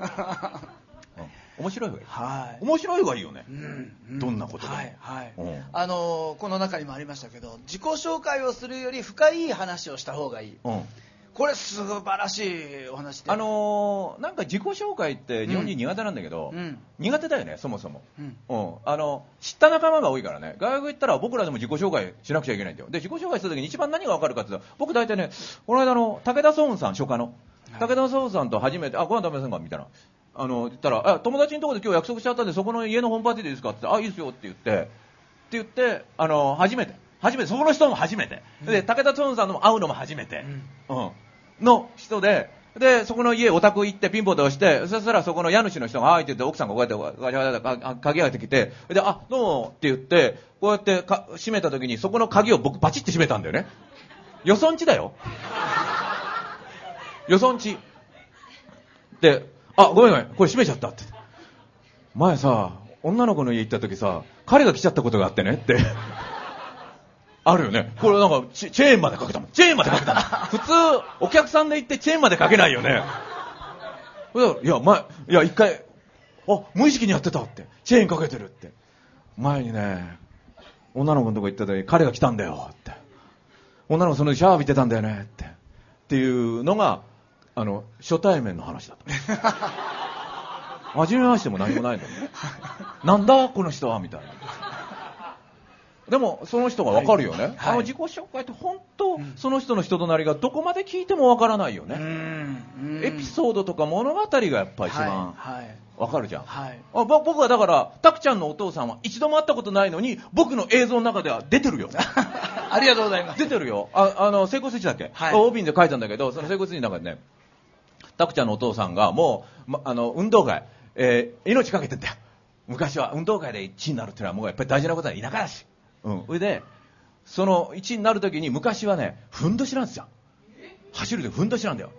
うん。面白い方がいいはい。面白い方がいいよね、うんうん。どんなことでも。はいはい。うん。あのーこの中にもありましたけど自己紹介をするより深い話をした方がいい。うんこれ素晴らしいお話で。あのーなんか自己紹介って日本人苦手なんだけど、うん。苦手だよねそもそも、うん。うん、あの知った仲間が多いからね。外国行ったら僕らでも自己紹介しなくちゃいけないんだよ。で自己紹介するときに一番何が分かるかって言ったら僕大体ねこの間の武田壮雲さん初夏の、武田壮雲さんと初めて「あご飯食べませんか?」みたいな。あの言ったらあ「友達のところで今日約束しちゃったんでそこの家のホームパーティーでいいですか?」って言って「あいいですよ」って言って。って言ってあの初めて。初めて。そこの人も初めて、で武田壮雲さんのも会うのも初めて、うんの人で、で、そこの家、お宅行ってピンポンで押して、そしたらそこの家主の人が、はいって言って、奥さんがこうやって、ガチャガチャガチャ鍵開けてきて、で、あ、どうもって言って、こうやってか閉めた時に、そこの鍵を僕バチって閉めたんだよね。よそんちだよ。よそんち。で、あ、ごめんごめん、これ閉めちゃったって。前さ、女の子の家行った時さ、彼が来ちゃったことがあってねって。あるよね。これなんかチ、チェーンまでかけたもん。チェーンまでかけたもん。[laughs] 普通、お客さんで行ってチェーンまでかけないよね。いや、前、いや、一回、あ、無意識にやってたって。チェーンかけてるって。前にね、女の子のとこ行った時、彼が来たんだよって。女の子その時シャワー浴びてたんだよねって。っていうのが、あの、初対面の話だった。[laughs] 初めましても何もないんだもん。[laughs] なんだこの人は？みたいな。でも、その人がわかるよね。はいあの自己紹介って本当、その人の人となりがどこまで聞いてもわからないよね。うんエピソードとか物語がやっぱ一番はいはいわかるじゃん。はいあぼ僕はだから、タクちゃんのお父さんは一度も会ったことないのに、僕の映像の中では出てるよ。[laughs] ありがとうございます出てるよ。あ、あの、成功数値だっけ、はいオービンで書いたんだけど、その成功数値の中でね、タクちゃんのお父さんがもう、ま、あの、運動会、えー命かけてんだよ。昔は運動会で1位になるっていうのはもうやっぱり大事なことだ田舎だし。うん。それで、その1位になるときに昔はね、ふんどしなんですよ。走るでふんどしなんだよ。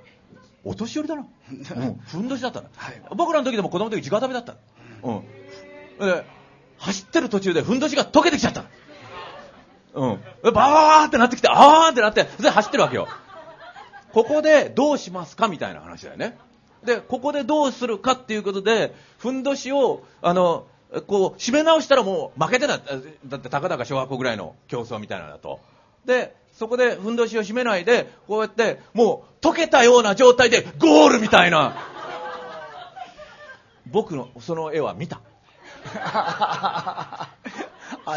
お年寄りだな。うん。ふんどしだったの。はい僕らの時でも子供の時直食べだったの。うん。で、走ってる途中でふんどしが溶けてきちゃったの。うん。バーってなってきて、あーってなって、それで走ってるわけよ。ここでどうしますかみたいな話だよね。で、ここでどうするかっていうことで、ふんどしを、あの、こう、締め直したらもう負けてた。だって、たかだか小学校ぐらいの競争みたいなのだと。で、そこでふんどしを締めないで、こうやって、もう、溶けたような状態で、ゴールみたいな。[laughs] 僕の、その絵は見た。[laughs]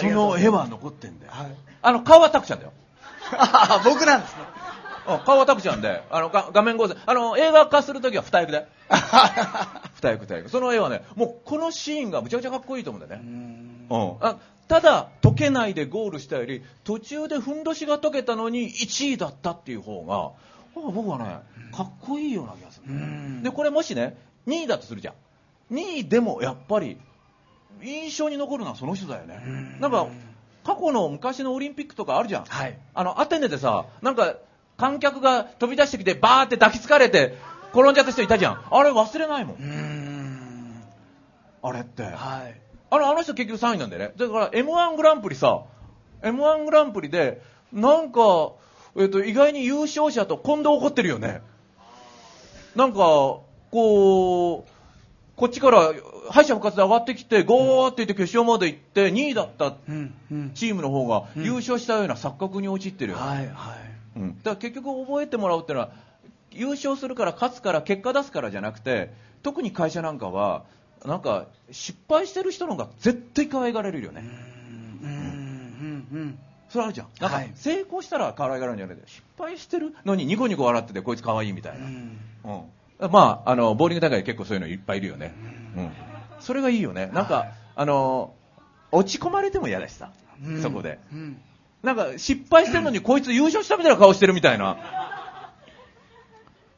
その絵は残ってんだよ。はいあの、顔はタクちゃんだよ。あ [laughs] 僕なんですねうん顔はタクちゃんで、あの、が画面合成。あの、映画化するときは二役で。[laughs] 二役二役。その絵はね、もうこのシーンがむちゃくちゃかっこいいと思うんだよね。うん。あただ、解けないでゴールしたより、途中でふんどしが解けたのに1位だったっていう方が、あ僕はね、かっこいいような気がする。んで、これもしね、2位だとするじゃん。2位でもやっぱり、印象に残るのはその人だよね。なんか、過去の昔のオリンピックとかあるじゃん。はいあの、アテネでさ、なんか、観客が飛び出してきて、バーって抱きつかれて、転んじゃった人いたじゃん。あれ忘れないもんんあれって。はいあの、あの人結局3位なんだよね。だから M1 グランプリさ、M1 グランプリで、なんか、えっ、と、意外に優勝者と今度怒ってるよね。なんか、こう、こっちから敗者復活で上がってきて、ゴーって言って決勝まで行って、2位だったうんうんチームの方がうん優勝したような錯覚に陥ってるよ。はいはいうん、だから結局覚えてもらうっていうのは優勝するから勝つから結果出すからじゃなくて特に会社なんかはなんか失敗してる人の方が絶対可愛がられるよね、うん。うん。うん。それあるじゃん。なんかはい。成功したら可愛がられるんじゃなくて失敗してるのにニコニコ笑っててこいつ可愛いみたいな、うん。うん。まああのボーリング大会で結構そういうのいっぱいいるよね、うん、それがいいよね。なんか、はい。あの落ち込まれても嫌だしさ、うん。そこで。うんなんか失敗してるのにこいつ優勝したみたいな顔してるみたいな。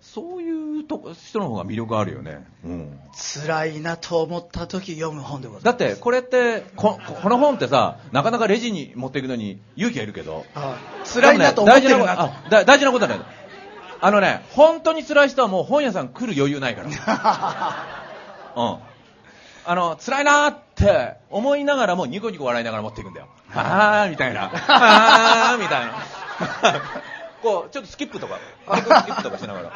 そういうとこ人の方が魅力あるよね。うん。辛いなと思った時読む本でございます。だってこれってここの本ってさなかなかレジに持っていくのに勇気がいるけど。はい。辛いなと思ってるね大事なことあだ大事なことはね。あのね本当に辛い人はもう本屋さん来る余裕ないから。[laughs] うん。あの辛いなーって。思いながらもニコニコ笑いながら持っていくんだよ。あーみたいな。[laughs] あーみたいな。[laughs] こうちょっとスキップとか。スキップとかしながら。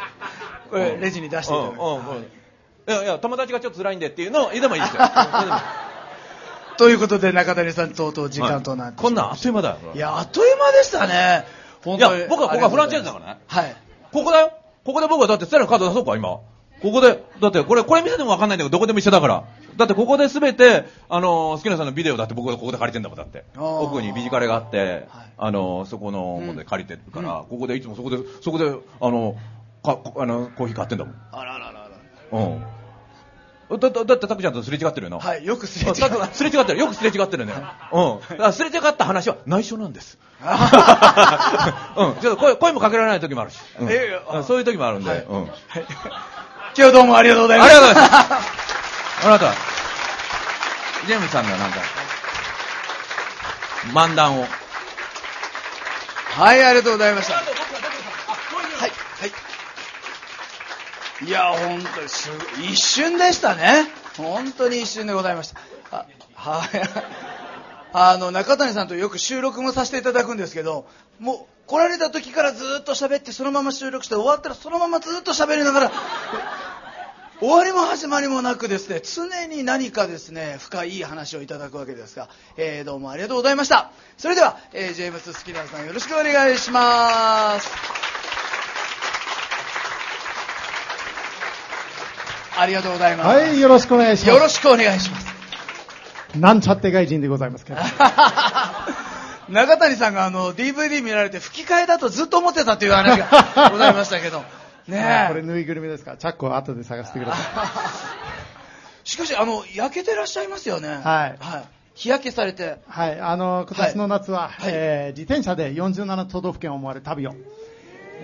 これレジに出していただく。うんうんうん。いやいや友達がちょっと辛いんでっていうのを言ってもいいですよ [laughs] ということで中谷さんとうとう時間となってこんなんあっという間だよいやあっという間でしたね。本いや僕はここがフランチャイズだからね。はい。ここだよ。ここで僕はだってステラのカード出そうか今ここでだってこれこれ見せても分かんないんだけどどこでも一緒だからだってここで全てあの好きなさんのビデオだって僕がここで借りてんだもんだって。奥にビジカレがあって、はい。あのそこのうん方で借りてるから、ここでいつもそこでそこであのかあのコーヒー買ってんだもん。あららららうん。だだだってタクちゃんとすれ違ってるよな。はいよくすれ違あうタクすれ違ってる。よくすれ違ってるね。うん。すれ違った話は内緒なんです。[laughs] うん、ちょっと声声もかけられない時もあるし、うん。えそういう時もあるんで、はい。うん、今日はどうもありがとうございまありしたがとうございます。あなた、ジェームスさんがなんか、漫談を。はいありがとうございました。はいはい。いや本当にすごい。一瞬でしたね。本当に一瞬でございました。あはい。[laughs] あの中谷さんとよく収録もさせていただくんですけどもう来られた時からずっと喋ってそのまま収録して終わったらそのままずっと喋りながら終わりも始まりもなくですね常に何かですね深い話をいただくわけですが、えーどうもありがとうございました。それでは、えージェームス・スキナーさんよろしくお願いします。ありがとうございます、はい、よろしくお願いします。よろしくお願いします。なんちゃって外人でございますけど。[laughs] 中谷さんがあの DVD 見られて吹き替えだとずっと思ってたという話がございましたけどねえ。これぬいぐるみですか？ら、チャックを後で探してくださ [laughs] しかしあの焼けてらっしゃいますよね。はい。日焼けされて。い。はい、あの、今年の夏は、はい。えー自転車で47都道府県を回る旅を。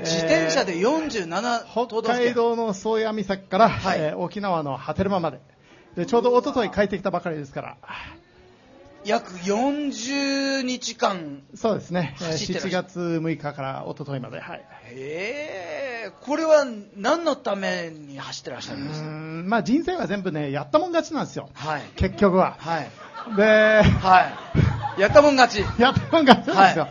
自転車でえー47都道北府県。海道の宗谷岬から、はい。えー沖縄の波照間まで。で、ちょうど一昨日帰ってきたばかりですから、約40日間。そうですね、えー走ってらっしゃ7月6日から一昨日まで、はい。へえこれは何のために走ってらっしゃうるんです？かまあ人生は全部ね、やったもん勝ちなんですよ。はい結局は。はいで、はいやったもん勝ち [laughs] やったもん勝ちなんですよ。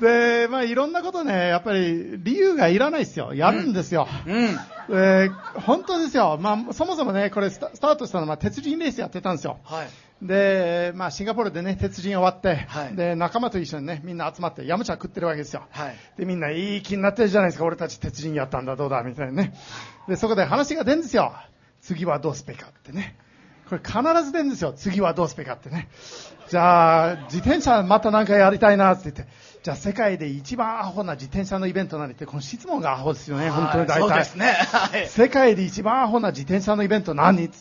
で、まあいろんなことね、やっぱり理由がいらないですよ。やるんですよ。うんで本当ですよ。まあそもそもね、これスタスタートしたのは鉄人レースやってたんですよ。はいで、まあシンガポールでね、鉄人終わって、はいで、仲間と一緒にね、みんな集まって、ヤムチャ食ってるわけですよ。はいで、みんないい気になってるじゃないですか。俺たち鉄人やったんだ、どうだ、みたいなね。で、そこで話が出るんですよ。次はどうすべかってね。これ必ず出るんですよ。次はどうすべかってね。じゃあ、自転車またなんかやりたいなって言って。じゃあ、世界で一番アホな自転車のイベントなんて、この質問がアホですよね。本当に大体。はいそうですねはい世界で一番アホな自転車のイベント何って。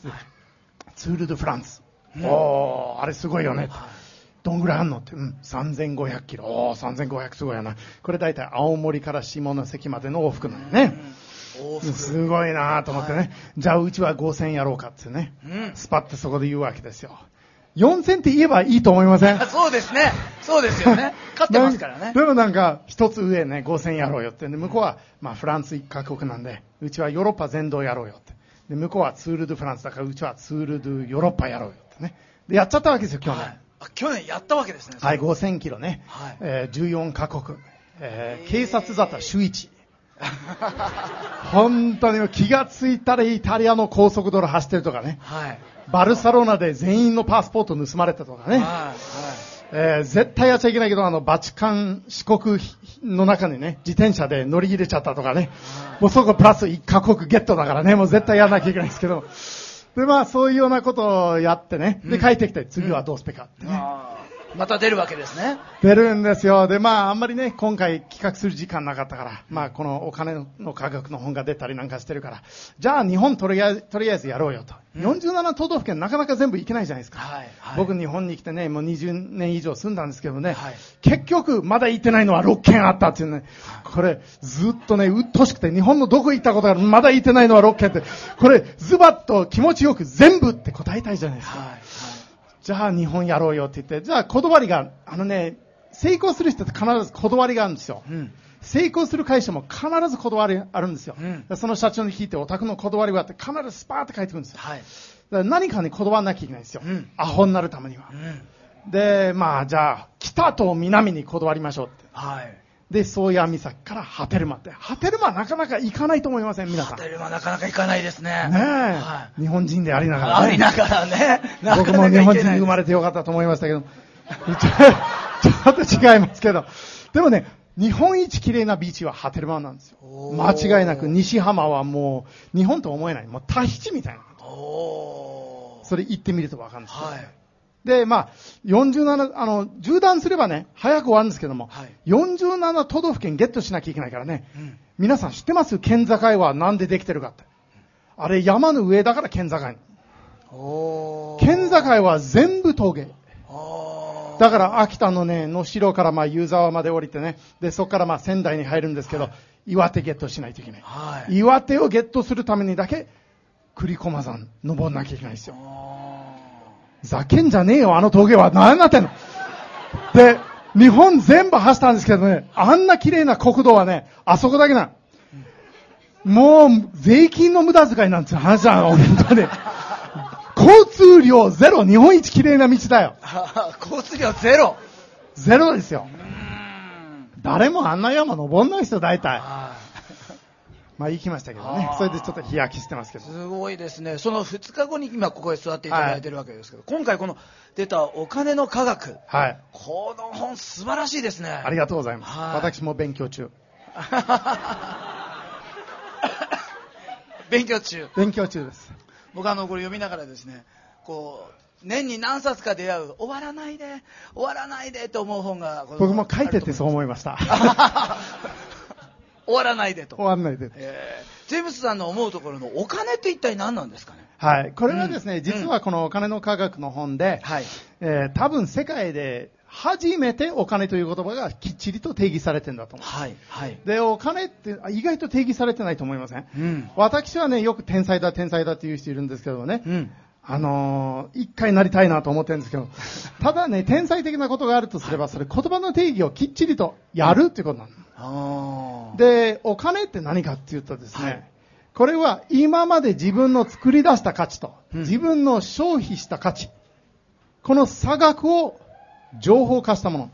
ツール・ド・フランス。おー、あれすごいよね。どんぐらいあんの？って。うん、3500キロ。おー、3500すごいよな。これ大体青森から下関までの往復なんよね。すごいなと思ってね。じゃあうちは5000やろうかってね。うんスパッとそこで言うわけですよ。4000って言えばいいと思いません？あ [laughs] そうですね。そうですよね。[laughs] 勝ってますからね。でもなんか、一つ上ね、5000やろうよって。で、向こうは、まあ、フランス一カ国なんで、うちはヨーロッパ全土やろうよって。で、向こうはツール・ドゥ・フランスだから、うちはツール・ドゥ・ヨーロッパやろうよってね。で、やっちゃったわけですよ、去年。はいあ去年やったわけですね。はい、5000キロね。はいえー14カ国。えー警察沙汰週一。本当に気がついたらイタリアの高速道路走ってるとかね。はい。バルサロナで全員のパスポート盗まれたとかね。はい。えー絶対やっちゃいけないけど、あの、バチカン四国の中にね、自転車で乗り入れちゃったとかね。もうそこプラス1カ国ゲットだからね、もう絶対やらなきゃいけないんですけど。で、まあ、そういうようなことをやってね。で、帰ってきて、次はどうすべかってね。また出るわけですね。出るんですよ。で、まあ、あんまりね、今回企画する時間なかったから、まあ、このお金の価格の本が出たりなんかしてるから、じゃあ日本とりあえず、とりあえずやろうよと。47都道府県なかなか全部行けないじゃないですか。はいはい僕日本に来てね、もう20年以上住んだんですけどね、はい結局まだ行ってないのは6県あったっていうね、これずっとね、うっとしくて、日本のどこ行ったことがまだ行ってないのは6県って、これズバッと気持ちよく全部って答えたいじゃないですか。はい。じゃあ日本やろうよって言って、じゃあ断りが、あのね、成功する人って必ず断りがあるんですよ。うん。成功する会社も必ず断りあるんですよ。うんその社長に聞いて、お宅の断りはあって必ずスパーって書いてくるんですよ。はい。だから何かに断らなきゃいけないんですよ。うんアホになるためにはう。ん。で、まあじゃあ、北と南に断りましょうって。はい。で、宗谷岬からハテルマって。ハテルマなかなか行かないと思いません、皆さん。ねホテルはなかなか行かないですね。え、は日本人でありながい。ら、ね。ありながらね。な僕かなかも日本人に生まれてよかったと思いましたけど、ちょっと違いますけど、でもね、日本一綺麗なビーチはハテルマンなんですよ。間違いなく西浜はもう、日本と思えない。もうタヒチみたいな。それ行ってみるとわかるんですよ。はい。で、まあ、47、あの、縦断すればね、早く終わるんですけども、はい47都道府県ゲットしなきゃいけないからね、うん。皆さん知ってます？県境はなんでできてるかって。あれ山の上だから県境。県境は全部峠。だから秋田のね、能代からまあ湯沢まで降りてね、で、そこからまあ仙台に入るんですけど、岩手ゲットしないといけない。はい。岩手をゲットするためにだけ、栗駒山登んなきゃいけないんですよ。おざけんじゃねえよ、あの峠は。何なってんの？で、日本全部走ったんですけどね、あんな綺麗な国道はね、あそこだけなの。もう、税金の無駄遣いなんていう話なの、本当に。交通量ゼロ、日本一綺麗な道だよ。ー。交通量ゼロ。ゼロですよ。誰もあんな山登んないですよ、大体。はまあ行きましたけどね。それでちょっと日焼けしてますけい。ど。すごいですね。その2日後に今ここへ座っていただいてるわけですけど、今回この出たお金の科学。はい。この本素晴らしいですね。ありがとうございます。はい私も勉強中。[laughs] 勉強中。勉強中です。僕あのこれ読みながらですねこう年に何冊か出会う終わらないで終わらないでと思う本が僕も書いててそう思いました。[laughs] 終わらないでと、終わんないで。えージェームスさんの思うところのお金って一体何なんですかね？はい。これはですね、うん。実はこのお金の科学の本で、はい。えー多分世界で初めてお金という言葉がきっちりと定義されてんだと思う。はいはい。で、お金って意外と定義されてないと思いませんうん。私はね、よく天才だ、天才だって言う人いるんですけどね、うん。あのー一回なりたいなと思ってるんですけど、[laughs] ただね、天才的なことがあるとすれば、それ言葉の定義をきっちりとやるっていうことなの。あーで、お金って何かって言うとですね、はい。これは今まで自分の作り出した価値と、うん。自分の消費した価値、この差額を情報化したもの。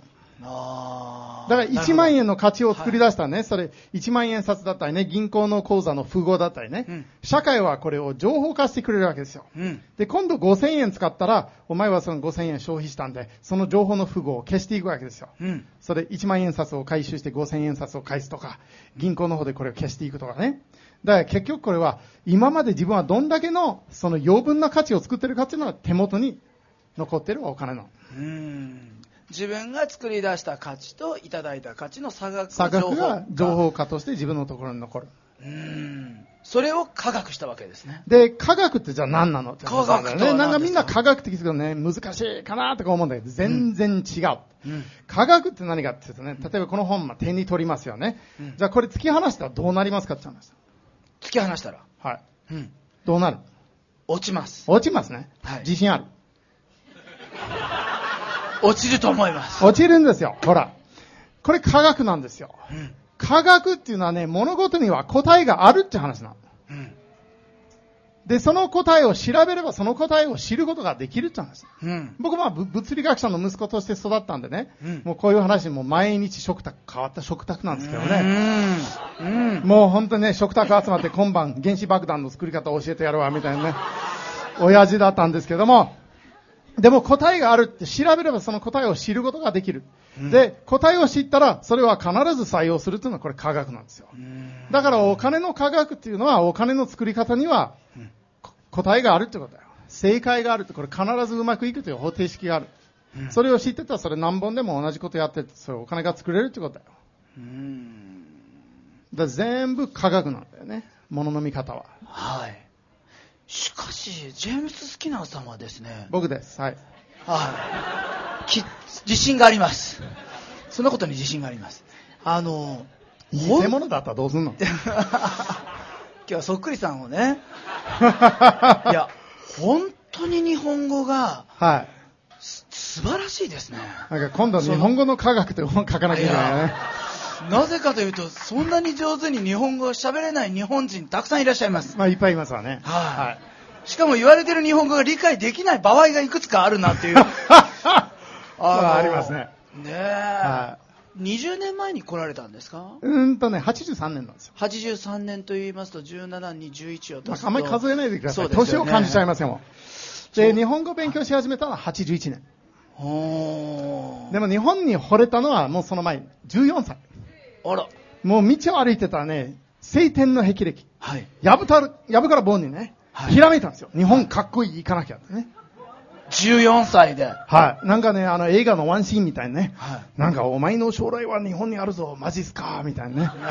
だから1万円の価値を作り出したね、それ1万円札だったりね、銀行の口座の符号だったりね、うん。社会はこれを情報化してくれるわけですよ。うん。で、今度5000円使ったら、お前はその5000円消費したんで、その情報の符号を消していくわけですよ。うん。それ1万円札を回収して5000円札を返すとか、銀行の方でこれを消していくとかね。だから結局これは、今まで自分はどんだけのその余分な価値を作ってるかっていうのは手元に残ってるお金の。うん自分が作り出した価値といただいた価値の差額差額が化情報化として自分のところに残る。うんそれを科学したわけですねで、科学ってじゃあ何なのって。科学とは何ですか？なんかみんな科学的ですけどね、難しいかなとか思うんだけど、全然違う。うん科学って何かっていうとね、例えばこの本、まあ、手に取りますよね。うんじゃあこれ突き放したらどうなりますかって話。突き放したら、はい。うん、どうなる？落ちます落ちますね。はい自信ある？落ちると思います。落ちるんですよ。ほら。これ科学なんですよ。うん。科学っていうのはね、物事には答えがあるって話なの。うん。で、その答えを調べればその答えを知ることができるって話。うん。僕はぶ物理学者の息子として育ったんでね、うんもうこういう話も毎日食卓、変わった食卓なんですけどね。うん。うん。もう本当にね、食卓集まって今晩原子爆弾の作り方を教えてやるわ、みたいなね、親父だったんですけども、でも答えがあるって調べればその答えを知ることができる。で、答えを知ったらそれは必ず採用するっていうのはこれ科学なんですよ。だからお金の科学っていうのはお金の作り方にはこ答えがあるってことだよ。正解があるってこれ必ずうまくいくという方程式がある。それを知ってたらそれ何本でも同じことやってて、それお金が作れるってことだよ。うん。だから全部科学なんだよね。物の見方は。はい。しかし、ジェームス・スキナーさんはですね、僕です。はい。はい。き自信があります。そんなことに自信があります。あの、偽物だったらどうすんの？[laughs] 今日はそっくりさんをね、[laughs] いや、本当に日本語がはい。す素晴らしいですね。なんか今度日本語の科学って本書かなきゃいけないね。なぜかというと、そんなに上手に日本語を喋れない日本人たくさんいらっしゃいます。まあいっぱいいますわね。はいしかも言われてる日本語が理解できない場合がいくつかあるなっていう。[laughs] まあのありますね。ねえ、は20年前に来られたんですか？うーんとね、83年なんですよ。83年と言いますと17に11をま足すとああんまり数えないでください。そうですよね年を感じちゃいますよ。もうで、日本語勉強し始めたのは81年。でも日本に惚れたのはもうその前、14歳。あらもう道を歩いてたらね、晴天の霹靂。はいやぶたる、やぶから棒にね、はいひらめいたんですよ。日本かっこいい、行かなきゃってね。14歳ではい。なんかね、あの映画のワンシーンみたいにね。はいなんか、お前の将来は日本にあるぞ、マジっすか？みたいなね。[laughs]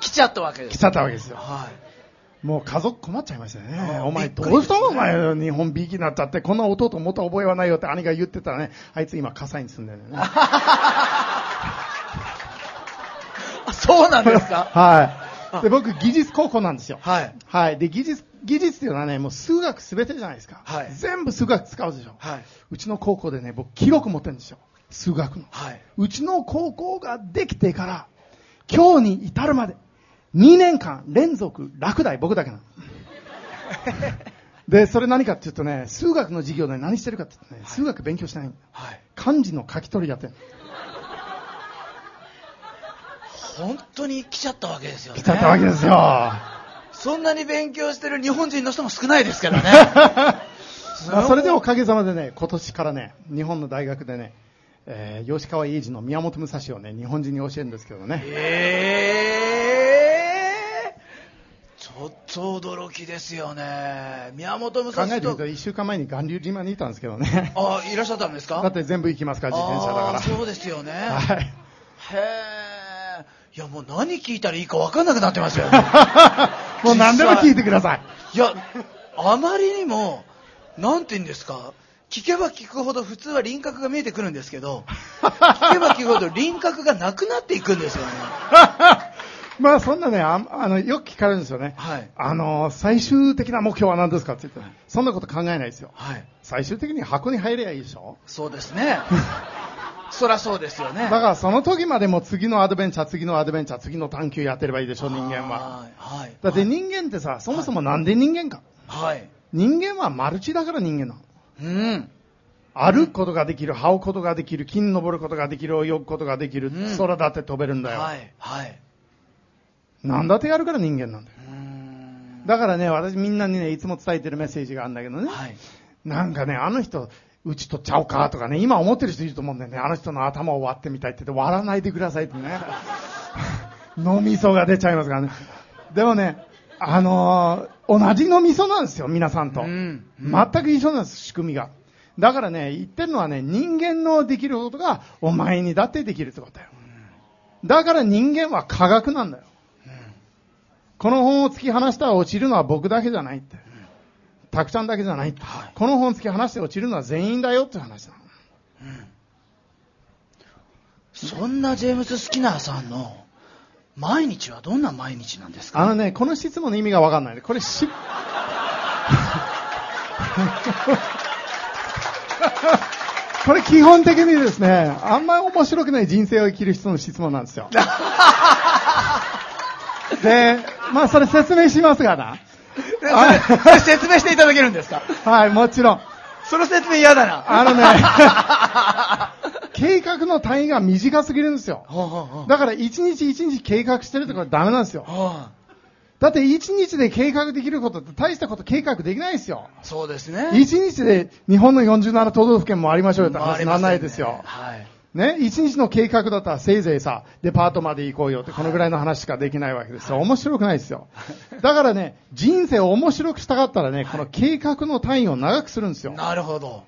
来ちゃったわけです来ちゃったわけですよ。はいもう家族困っちゃいましたよね。あお前どうしたの？お前、日本びいきになっちゃって、こんな弟元覚えはないよって兄が言ってたらね、あいつ今火災に住んでるね。あ [laughs] そうなんですか？[laughs] はい。で、僕、技術高校なんですよ。はいはい。で、技術、技術っていうのはね、もう数学すべてじゃないですか。はい全部数学使うでしょ。はいうちの高校でね、僕、記録持ってるんですよ。数学の。はうちの高校ができてから、今日に至るまで、2年間連続落第、僕だけなの。[laughs] で、それ何かっていうとね、数学の授業で何してるかって言うとね、数学勉強してないんだよ。はい漢字の書き取りやってる本当に来ちゃったわけですよね来ちゃったわけですよ。そんなに勉強してる日本人の人も少ないですからね [laughs] まあ、それでおかげさまでね、今年からね、日本の大学でね、えー吉川英治の宮本武蔵をね、日本人に教えるんですけどね。ええちょっと驚きですよね宮本武蔵と考えてみると、1週間前に巌流島にいたんですけどね。あいらっしゃったんですか？だって全部行きますから、自転車だから。そうですよね、はい。へえいやもう何聞いたらいいか分かんなくなってますよね [laughs] もう何でも聞いてください。いやあまりにもなんて言うんですか？聞けば聞くほど普通は輪郭が見えてくるんですけど聞けば聞くほど輪郭がなくなっていくんですよね [laughs] まあそんなね、ああの、よく聞かれるんですよね。はい。あの、最終的な目標は何ですかって言って、そんなこと考えないですよ。はい。最終的に箱に入ればいいでしょ？そうですね。[laughs] そりゃそうですよね。だからその時までも次のアドベンチャー、次のアドベンチャー、次の探求やってればいいでしょ、人間は。はい。はいだって人間ってさ、そもそもなんで人間か？はい。人間はマルチだから人間なの。うん。歩くことができる、這うことができる、木に登ることができる、泳ぐことができる、うん。空だって飛べるんだよ。はい。はいなんだってやるから人間なんだよ。だからね、私みんなにね、いつも伝えてるメッセージがあるんだけどね。はいなんかね、あの人、うちとちゃうかとかね、今思ってる人いると思うんだよね。あの人の頭を割ってみたいって言って、割らないでくださいってね。[laughs] 脳みそが出ちゃいますからね。でもね、あのー同じ脳みそなんですよ、皆さんと。うん全く一緒なんです、仕組みが。だからね、言ってるのはね、人間のできることが、お前にだってできるってことだよ。だから人間は科学なんだよ。この本を突き放したら落ちるのは僕だけじゃないって。たくちゃんだけじゃないって。はいこの本を突き放して落ちるのは全員だよって話なの。そんなジェームス・スキナーさんの毎日はどんな毎日なんですか？あのね、この質問の意味がわかんない。これし、[laughs] これ基本的にですね、あんまり面白くない人生を生きる人の質問なんですよ。[laughs] で、まあそれ説明しますがな。でそれそれ説明していただけるんですか？はい、もちろん。その説明嫌だな。あのね、[laughs] 計画の単位が短すぎるんですよ。だから一日一日計画してるところダメなんですよ。はだって一日で計画できることって大したこと計画できないですよ。あそうですね。一日で日本の47都道府県もありましょうよって話にならないですよ。はい。ね、一日の計画だったらせいぜいさ、デパートまで行こうよって、このぐらいの話しかできないわけですよ。面白くないですよ。だからね、人生を面白くしたかったらね、この計画の単位を長くするんですよ。なるほど。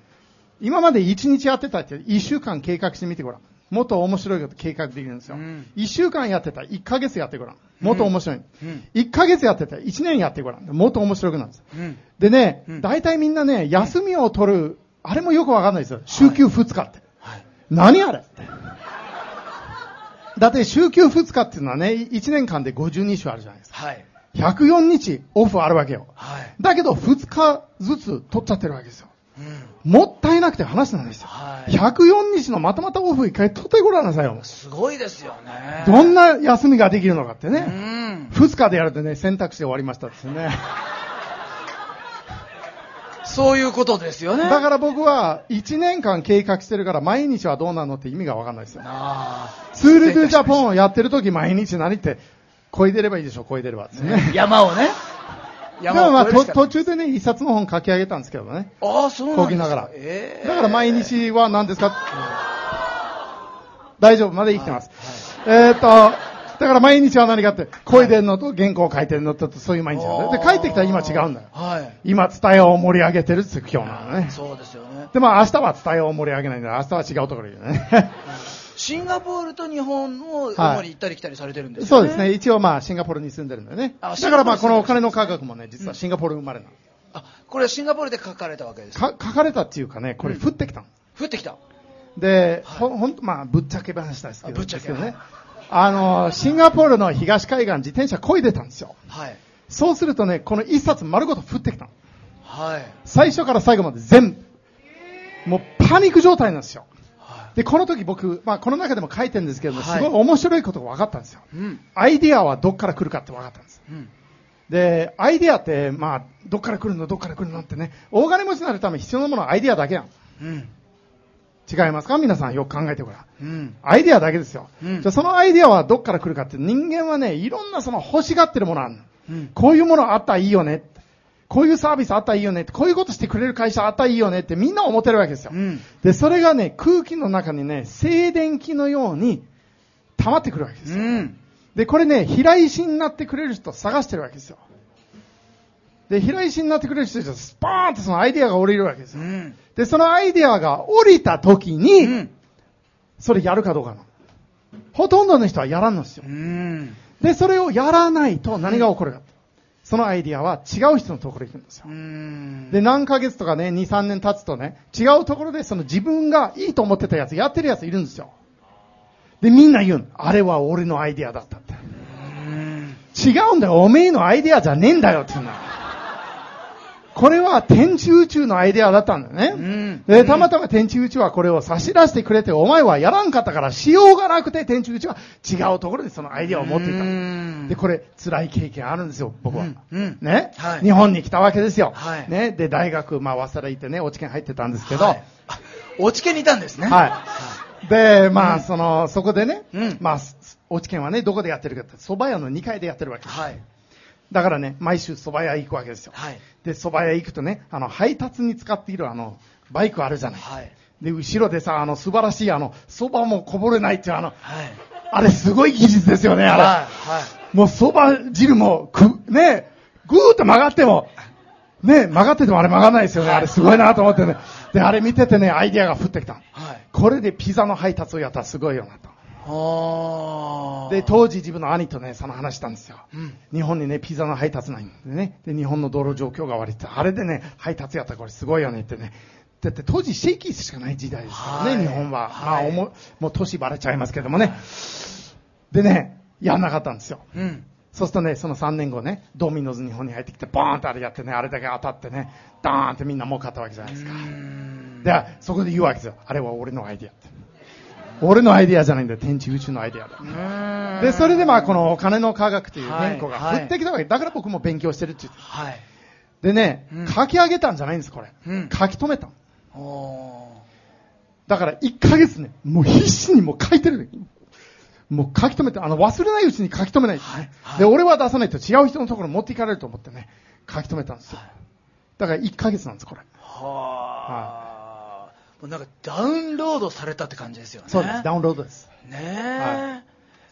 今まで一日やってたって、一週間計画してみてごらん。もっと面白いこと計画できるんですようん。一、週間やってたら一ヶ月やってごらん。もっと面白い。うん一ヶ月やってたら一年やってごらん。もっと面白くなるんです。うん。でねうん、大体みんなね、休みを取る、あれもよくわかんないですよ。週休2日って。はい。何あれ？だって週休2日っていうのはね、1年間で52週あるじゃないですか。はい。104日オフあるわけよ。はい。だけど2日ずつ取っちゃってるわけですよ。うん。もったいなくて話なんですよ。はい。104日のまとまったオフ一回取ってごらんなさいよ。すごいですよね。どんな休みができるのかってうね。ん。2日でやるとね、選択肢で終わりましたですね。そういうことですよね。だから僕は1年間計画してるから毎日はどうなのって意味がわかんないですよ。あツールドゥジャポンをやってる時毎日何って、こいでればいいでしょ、こいでればですね。ー [laughs] 山をね。でもまあ、と山を越えるしか途中でね、一冊の本書き上げたんですけどね。ああ、そうなんですか。ながらええだから毎日は何ですか大丈夫、まだ生きてます。えーっと、だから毎日は何かって、声でんのと原稿を書いてるのと、そういう毎日なんだよ。で、帰ってきたら今違うんだよ。はい。今、伝えを盛り上げてるって今日なのね。そうですよね。で、まあ明日は伝えを盛り上げないんだ明日は違うところにね。[laughs] シンガポールと日本をはい主に行ったり来たりされてるんですよね。そうですね。一応まあシンガポールに住んでるんだよね。あだからまあこのお金の価格もね、実はシンガポール生まれなの。あ、これはシンガポールで書かれたわけですか。か書かれたっていうかね、これ降ってきたの。降ってきた。で、はいほほんと、まあ、ぶっちゃけ話ですけど、あぶっちゃけですけどね。あの、シンガポールの東海岸自転車漕いでたんですよ。はい。そうするとね、この一冊丸ごと降ってきたの。はい。最初から最後まで全部。もうパニック状態なんですよ。はで、この時僕、まあ、この中でも書いてるんですけども、はいすごい面白いことが分かったんですよ。い。うん。アイディアはどっから来るかって分かったんです。うん。で、アイディアって、まあ、どっから来るの、どっから来るのってね、大金持ちになるために必要なものはアイディアだけやん。うん。違いますか？皆さんよく考えてごらん。うん。アイディアだけですよ。うんじゃあそのアイディアはどっから来るかって人間はね、いろんなその欲しがってるものあるの。うん。こういうものあったらいいよね。こういうサービスあったらいいよね。こういうことしてくれる会社あったらいいよねってみんな思ってるわけですよ。うん。で、それがね、空気の中にね、静電気のように溜まってくるわけですよ。うん。で、これね、平石になってくれる人を探してるわけですよ。で、平石になってくれる人たちスパーンとそのアイディアが降りるわけですよ。うん。で、そのアイディアが降りた時に、うん。それやるかどうかなの。ほとんどの人はやらんのですよ。うん。で、それをやらないと何が起こるか。そのアイディアは違う人のところに行くんですよう。ん。で、何ヶ月とかね、2、3年経つとね、違うところでその自分がいいと思ってたやつ、やってるやついるんですよ。で、みんな言うの。あれは俺のアイディアだったって。うん。違うんだよ。おめえのアイディアじゃねえんだよって言うんだ。これは天地宇宙のアイディアだったんだよね。うん。で、たまたま天地宇宙はこれを差し出してくれて、お前はやらんかったからしようがなくて、天地宇宙は違うところでそのアイディアを持っていた。うんで、これ、辛い経験あるんですよ、僕は。うんうんね、はい日本に来たわけですよ。はいね？で、大学、まあ、早稲田行ってね、落ち研入ってたんですけど、はいあおちけにいたんですね。はい。で、まあ、その、そこでね、うんまあ、落ち研はね、どこでやってるかって、蕎麦屋の2階でやってるわけです。はい。だからね、毎週蕎麦屋行くわけですよ。はい。で、蕎麦屋行くとね、あの、配達に使っているあの、バイクあるじゃない。はい。で、後ろでさ、あの、素晴らしいあの、蕎麦もこぼれないっていうあの、はい。あれすごい技術ですよね、あれ。はい。はい。もう蕎麦汁も、く、ね、ぐーっと曲がっても、ね、曲がっててもあれ曲がらないですよね。あれすごいなと思ってね。で、あれ見ててね、アイディアが降ってきた。はい。これでピザの配達をやったらすごいよなと。で、当時自分の兄とね、その話したんですよ。うん。で日本にね、ピザの配達ないんでね。で、日本の道路状況が悪いって、あれでね、配達やったらこれすごいよねってね。だって当時シェイキーしかない時代ですからね、はい日本は。はいまあ、おも、もう年バレちゃいますけどもね。でね、やんなかったんですよ。うん。そうするとね、その3年後ね、ドミノズ日本に入ってきて、ボーンってあれやってね、あれだけ当たってね、ドーンってみんな儲かったわけじゃないですか。で、そこで言うわけですよ。あれは俺のアイディアって。俺のアイディアじゃないんだよ。天地宇宙のアイディアだ。で、それでまあ、このお金の科学という言語が降ってきたわけ。だから僕も勉強してるって言って。はい。でね、うん書き上げたんじゃないんです、これ。うん書き留めただから1ヶ月ね、もう必死にもう書いてる。もう書き留めて、あの、忘れないうちに書き留めないとね。はいで、俺は出さないと違う人のところに持っていかれると思ってね、書き留めたんですよ。だから1ヶ月なんです、これ。ーはあ。もうなんかダウンロードされたって感じですよね。そうです、ダウンロードです。ね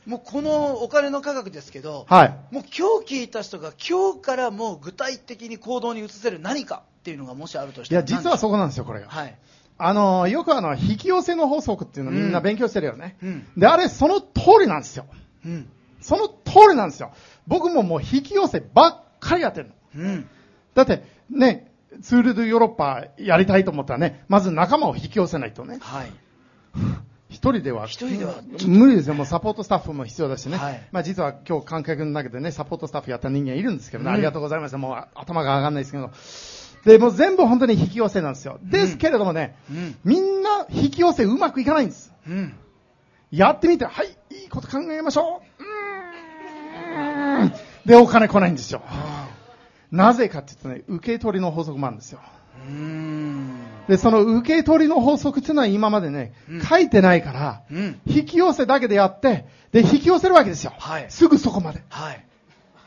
え、もうこのお金の価格ですけど、はい。もう今日聞いた人が今日からもう具体的に行動に移せる何かっていうのがもしあるとしたらいや、実はそこなんですよ、これが。はい。あの、よくあの、引き寄せの法則っていうのみんな勉強してるよね。うんで、あれ、その通りなんですよ。うん。その通りなんですよ。僕ももう引き寄せばっかりやってるの。うん。だって、ね、ツール・ドゥ・ヨーロッパやりたいと思ったらね、まず仲間を引き寄せないとね。はい。[laughs] 一人では。一人では無理ですよ。もうサポートスタッフも必要だしね。はいまあ実は今日観客の中でね、サポートスタッフやった人間いるんですけどね、うんありがとうございました。もう頭が上がんないですけど。で、もう全部本当に引き寄せなんですよ。ですけれどもね、うん。みんな引き寄せうまくいかないんです。うん。やってみて、はい、いいこと考えましょう。うーんで、お金来ないんですよ。なぜかって言うとね、受け取りの法則もあるんですよ。で、その受け取りの法則っていうのは今までね、うん書いてないから、うん。引き寄せだけでやって、で、引き寄せるわけですよ。はいすぐそこまで。はい。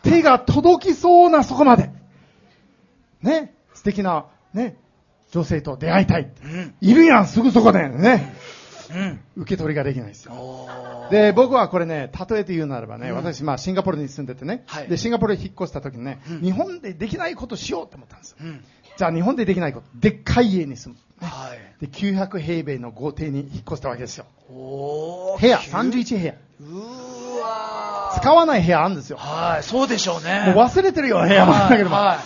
手が届きそうなそこまで。ね、素敵な、ね、女性と出会いたい。うん。いるやん、すぐそこで。ね？うん。受け取りができないですよ。で、僕はこれね、例えて言うならばね、うん私、まあ、シンガポールに住んでてね、はいで、シンガポールに引っ越した時にね、うん日本でできないことしようって思ったんですよ。うん。じゃあ、日本でできないこと、でっかい家に住む。はい。で、900平米の豪邸に引っ越したわけですよ。部屋、急31部屋。うーわー使わない部屋あるんですよ。はい、そうでしょうね。もう忘れてるような部屋もあるんだけども。は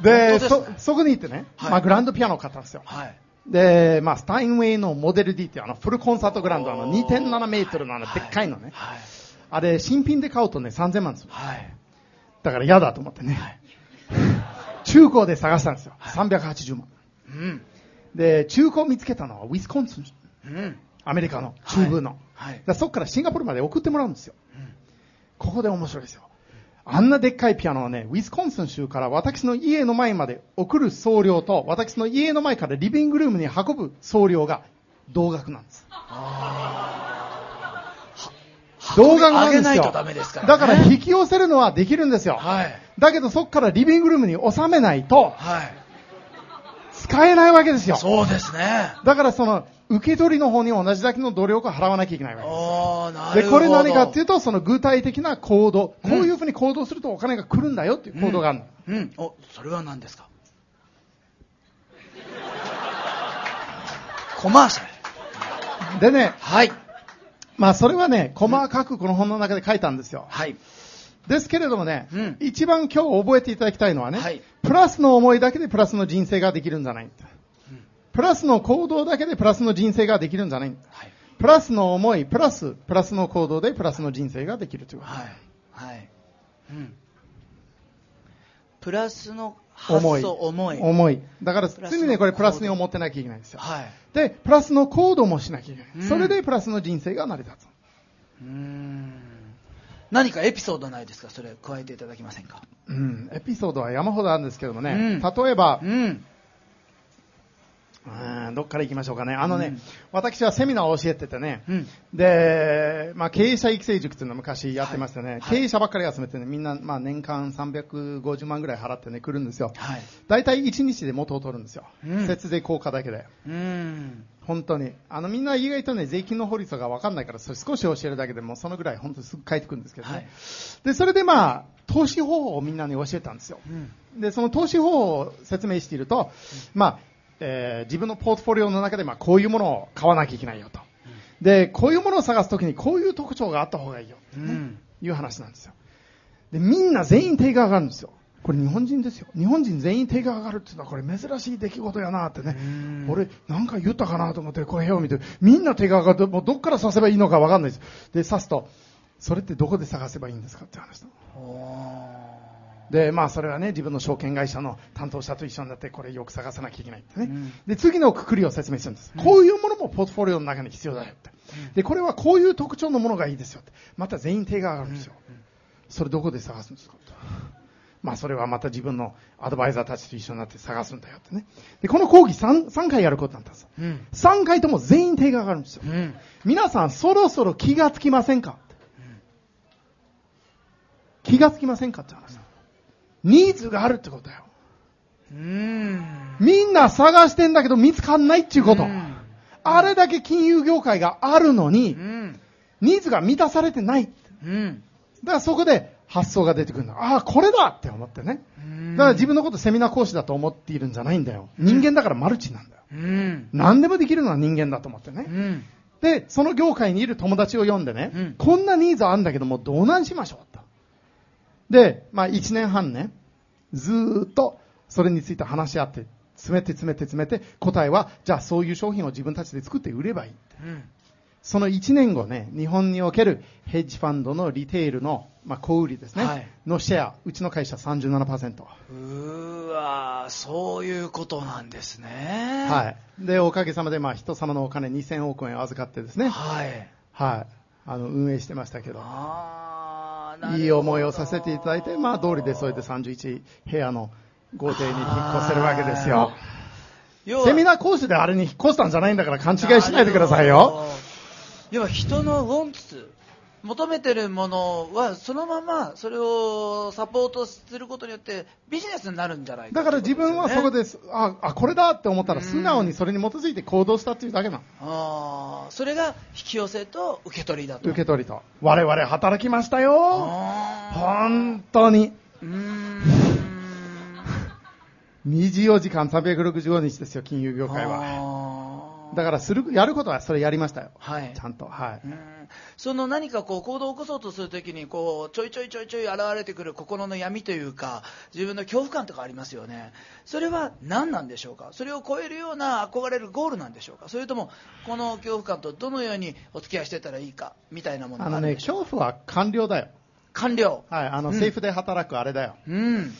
い。で、本当ですそ、そこに行ってね、はいまあ、グランドピアノを買ったんですよ。はい。で、まあ、スタインウェイのモデル D っていうあの、フルコンサートグランド、あの、2.7メートルのあの、でっかいのね。はい。あれ、新品で買うとね、3000万ですよ。はい。だから嫌だと思ってね。中古で探したんですよ。はい380万。うん。で、中古を見つけたのはウィスコンシン。うん。アメリカの中部の。はい。そこからシンガポールまで送ってもらうんですよ。うんここで面白いですよ。あんなでっかいピアノはね、ウィスコンシン州から私の家の前まで送る送料と、私の家の前からリビングルームに運ぶ送料が同額なんです。同額なんですよ。上げないとダメですからねだから引き寄せるのはできるんですよ。はい。だけどそこからリビングルームに収めないとはい。使えないわけですよ。そうですね。だからその受け取りの方に同じだけの努力を払わなきゃいけないわけです。で。これ何かっていうと、その具体的な行動、こういうふうに行動するとお金が来るんだよっていう行動があるの。うん。うん。お、それは何ですか？[laughs] コマーシャル。でね、はい。まあそれはね、細かくこの本の中で書いたんですよ。はい。ですけれどもね、うん一番今日覚えていただきたいのはね、はいプラスの思いだけでプラスの人生ができるんじゃない。プラスの行動だけでプラスの人生ができるんじゃない。はい。プラスの思い、プラス、プラスの行動でプラスの人生ができるということ。はい。はい。うん。プラスの発思い。想、思い。思い。だから常にね、これプラスに思ってなきゃいけないんですよ。はい。で、プラスの行動もしなきゃいけない。うんそれでプラスの人生が成り立つ。うーん。何かエピソードないですか？それ加えていただけませんか？うん、エピソードは山ほどあるんですけどもね、うん例えば、うん。うんどっから行きましょうかね。あのね、うん私はセミナーを教えててね、うん。で、まあ、経営者育成塾っていうのを昔やってましてね、はい経営者ばっかり集めてね、みんな、まあ、年間350万ぐらい払ってね、来るんですよ。はい。大体1日で元を取るんですよ。うん節税効果だけで。うん。本当に。あの、みんな意外とね、税金の法律がわかんないから、それ少し教えるだけでも、そのぐらい本当にすぐ書いてくるんですけどね。はい。で、それでまあ、投資方法をみんなに教えたんですよ。うん。で、その投資方法を説明していると、まあ、えー自分のポートフォリオの中で、まあ、こういうものを買わなきゃいけないよと。で、こういうものを探すときに、こういう特徴があった方がいいよ。うん。いう話なんですよ。で、みんな全員手が上がるんですよ。これ日本人ですよ。日本人全員手が上がるっていうのはこれ珍しい出来事やなってねうん。俺なんか言ったかなと思ってこう部屋を見て、みんな手が上がって、もうどっから刺せばいいのかわかんないです。で、刺すと、それってどこで探せばいいんですかって話だおでまあそれはね自分の証券会社の担当者と一緒になってこれよく探さなきゃいけないってね、うん。で次のくくりを説明するんです、こういうものもポートフォリオの中に必要だよって、でこれはこういう特徴のものがいいですよって。また全員手が上がるんですよ、それどこで探すんですかと。まあそれはまた自分のアドバイザーたちと一緒になって探すんだよってね。でこの講義 3, 3回やることなんですーうん。3回とも全員手が上がるんですよ。うん。皆さんそろそろ気がつきませんか気がつきませんかって話。だニーズがあるってことだようんみんな探してんだけど見つかんないっていうこと。うんあれだけ金融業界があるのにう、んニーズが満たされてない。だうんからそこで発想が出てくるんだ。ああ、これだって思ってね。うんだから自分のことセミナー講師だと思っているんじゃないんだよ。人間だからマルチなんだよ。うん何でもできるのは人間だと思ってね。うんで、その業界にいる友達を呼んでね、うんこんなニーズあるんだけども、どうなんしましょうと。で、まあ1年半ね、ずーっとそれについて話し合って、詰めて詰めて詰めて、答えは、じゃあそういう商品を自分たちで作って売ればいい。うんその1年後ね、日本におけるヘッジファンドのリテールの、まあ、小売りですね、はいのシェア、うちの会社37%。うーわーそういうことなんですねはい。で、おかげさまで、まあ、人様のお金2000億円預かってですね、はいはい。あの、運営してましたけど。あいい思いをさせていただいて、まあ、通りでそれで31部屋の豪邸に引っ越せるわけですよ。セミナー講師であれに引っ越したんじゃないんだから勘違いしないでくださいよ。要は人のウォンツ求めてるものはそのままそれをサポートすることによってビジネスになるんじゃないかだから自分はそこでで、あ、あ、これだって思ったら素直にそれに基づいて行動したっていうだけなの。あーそれが引き寄せと受け取りだと受け取りと。我々働きましたよ。あ本当に。ーうーん [laughs] 24時間365日ですよ、金融業界は。はだからする、やることはそれやりましたよ。はいちゃんと。はい。うんその何かこう行動を起こそうとするときにこうちょいちょいちょいちょい現れてくる心の闇というか自分の恐怖感とかありますよねそれは何なんでしょうか？それを超えるような憧れるゴールなんでしょうか？それともこの恐怖感とどのようにお付き合いしてたらいいか？みたいなものがああのね、恐怖は官僚だよ。完了はい。あの、うん政府で働くあれだよ。うん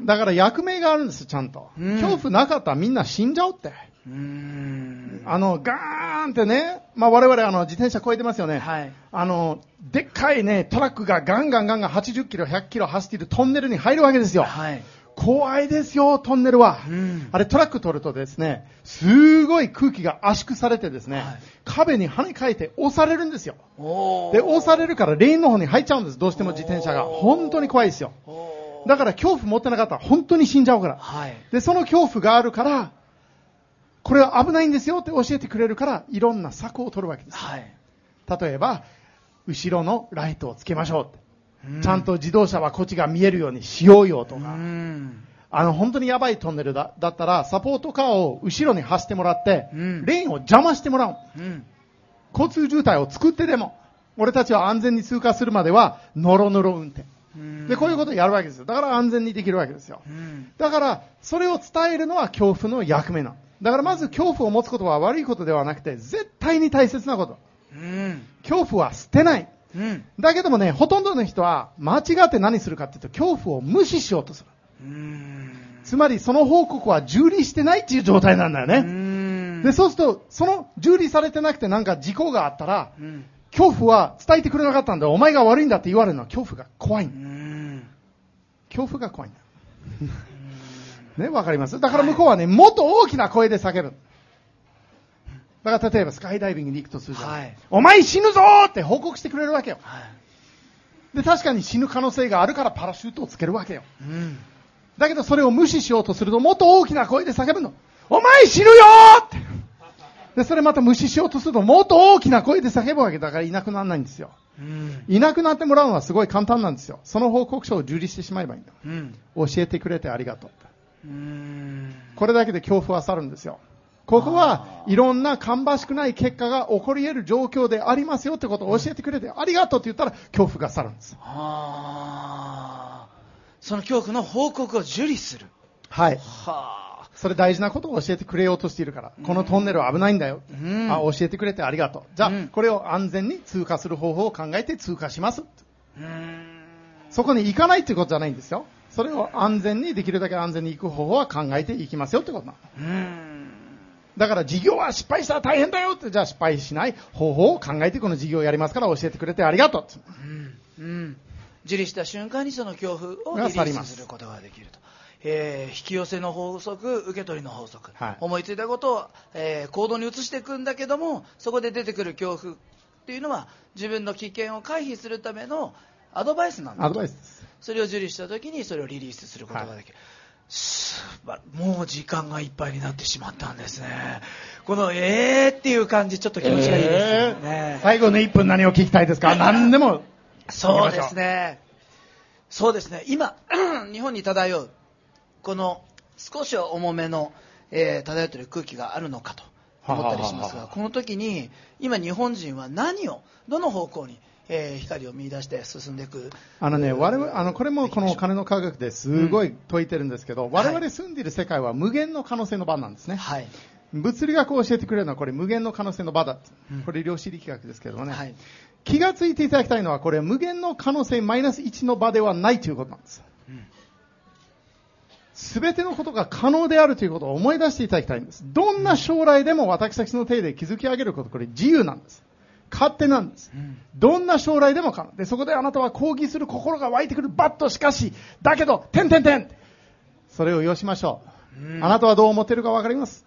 だから役命があるんです、ちゃんと。うん恐怖なかったらみんな死んじゃうって。うーんあの、ガーンってね、まあ我々あの自転車超えてますよね。はいあの、でっかいね、トラックがガンガンガンガン80キロ、100キロ走っているトンネルに入るわけですよ。はい怖いですよ、トンネルは。うんあれトラック取るとですね、すごい空気が圧縮されてですね、はい壁に跳ね返って押されるんですよ。で、押されるからレーンの方に入っちゃうんです、どうしても自転車が。本当に怖いですよ。だから恐怖持ってなかったら本当に死んじゃうから。はいで、その恐怖があるから、これは危ないんですよって教えてくれるから、いろんな策を取るわけです。はい例えば、後ろのライトをつけましょう。うちゃんと自動車はこっちが見えるようにしようよとうか。んあの、本当にやばいトンネルだだったら、サポートカーを後ろに走ってもらって、うんレーンを邪魔してもらう。うん交通渋滞を作ってでも、俺たちは安全に通過するまでは、ノロノロ運転。うんで、こういうことをやるわけですよ。だから安全にできるわけですよ。うんだから、それを伝えるのは恐怖の役目なの。だからまず恐怖を持つことは悪いことではなくて、絶対に大切なこと。うん恐怖は捨てない。うんだけどもね、ほとんどの人は間違って何するかっていうと、恐怖を無視しようとする。うんつまりその報告は受理してないっていう状態なんだようね。んで、そうすると、その受理されてなくてなんか事故があったら、うん恐怖は伝えてくれなかったんだよ。お前が悪いんだって言われるのは恐怖が怖いんだ。うん恐怖が怖いんだよ。ね、わかります？だから向こうはね、もっと大きな声で叫ぶ。だから例えばスカイダイビングに行くとするじゃん。はいお前死ぬぞーって報告してくれるわけよ。はいで、確かに死ぬ可能性があるからパラシュートをつけるわけよ。うんだけどそれを無視しようとするともっと大きな声で叫ぶの。お前死ぬよーって。で、それまた無視しようとするともっと大きな声で叫ぶわけだからいなくならないんですよ。うんいなくなってもらうのはすごい簡単なんですよ。その報告書を受理してしまえばいいんだ。うん教えてくれてありがとう。うんこれだけで恐怖は去るんですよ。ここはいろんな芳しくない結果が起こり得る状況でありますよってことを教えてくれてありがとうって言ったら恐怖が去るんです。はあその恐怖の報告を受理するはい。はあそれ大事なことを教えてくれようとしているから、このトンネルは危ないんだよ。うんあ教えてくれてありがとう。じゃあ、うんこれを安全に通過する方法を考えて通過します。うーんそこに行かないっていうことじゃないんですよ。それを安全に、できるだけ安全に行く方法は考えていきますよってことなの。だから事業は失敗したら大変だよって、じゃあ失敗しない方法を考えてこの事業をやりますから教えてくれてありがとう。って。うん、受理した瞬間にその恐怖をリリースすることができると、えー引き寄せの法則受け取りの法則、はい。思いついたことを、えー行動に移していくんだけどもそこで出てくる恐怖っていうのは自分の危険を回避するためのアドバイスなんだアドバイスです。それを受理した時にそれをリリースすることができる、すばもう時間がいっぱいになってしまったんですねこのえーっていう感じちょっと気持ちがいいですよね、最後の1分何を聞きたいですか？何でも。そうですね。そうですね。今、[clears throat] 日本に漂う、この少し重めの、えー漂っている空気があるのかと思ったりしますが、ははははこの時に、今日本人は何を、どの方向に、えー光を見出して進んでいく。あのね、我々、あの、これもこのお金の科学ですごい解いてるんですけど、我々住んでいる世界は無限の可能性の場なんですね。はい。物理学を教えてくれるのはこれ無限の可能性の場だ。これ量子力学ですけどもね。はい。気がついていただきたいのはこれ無限の可能性マイナス1の場ではないということなんです。すべてのことが可能であるということを思い出していただきたいんです。どんな将来でも私たちの手で築き上げること、これ自由なんです。勝手なんです。どんな将来でも可能。で、そこであなたは抗議する心が湧いてくる。バッとしかし、だけど、てんてんてんそれをよしましょう。あなたはどう思っているかわかります？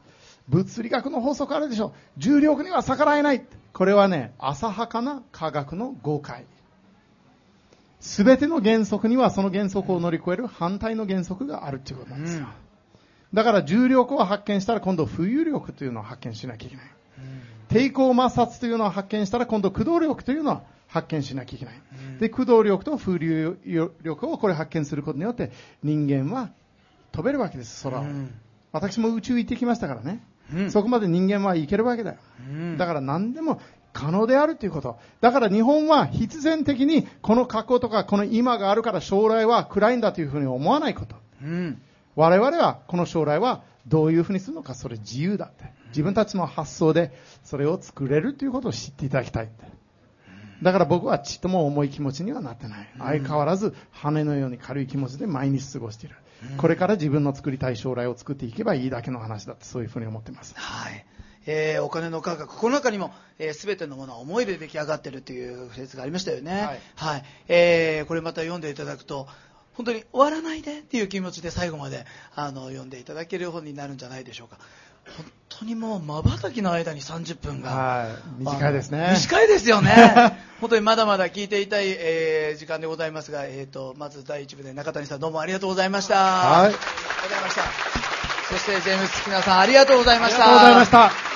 物理学の法則あるでしょう。重力には逆らえない。これはね、浅はかな科学の誤解。すべての原則にはその原則を乗り越える反対の原則があるっていうことなんですよ。だから重力を発見したら今度浮遊力というのを発見しなきゃいけない。抵抗摩擦というのを発見したら今度駆動力というのを発見しなきゃいけない。で、駆動力と風流力をこれ発見することによって人間は飛べるわけです、空を。私も宇宙行ってきましたからね。うんそこまで人間は行けるわけだよ。うんだから何でも可能であるということ。だから日本は必然的にこの過去とかこの今があるから将来は暗いんだというふうに思わないこと。うん。我々はこの将来はどういうふうにするのかそれ自由だって。自分たちの発想でそれを作れるということを知っていただきたいって。だから僕はちっとも重い気持ちにはなってない。相変わらず羽のように軽い気持ちで毎日過ごしている。これから自分の作りたい将来を作っていけばいいだけの話だってそういうふうに思ってます。はい。えーお金の価格、この中にも、えー、全てのものは思いで出来上がっているというフレーズがありましたよね。はいえーこれまた読んでいただくと、本当に終わらないでっていう気持ちで最後まであの読んでいただける本になるんじゃないでしょうか。本当にもう瞬きの間に30分が。はい。短いですね。短いですよね。[laughs] 本当にまだまだ聞いていたい、えー時間でございますが、えー、とまず第1部で中谷さんどうもありがとうございました。はいありがとうございました。そしてジェームス・キナさんありがとうございました。ありがとうございました。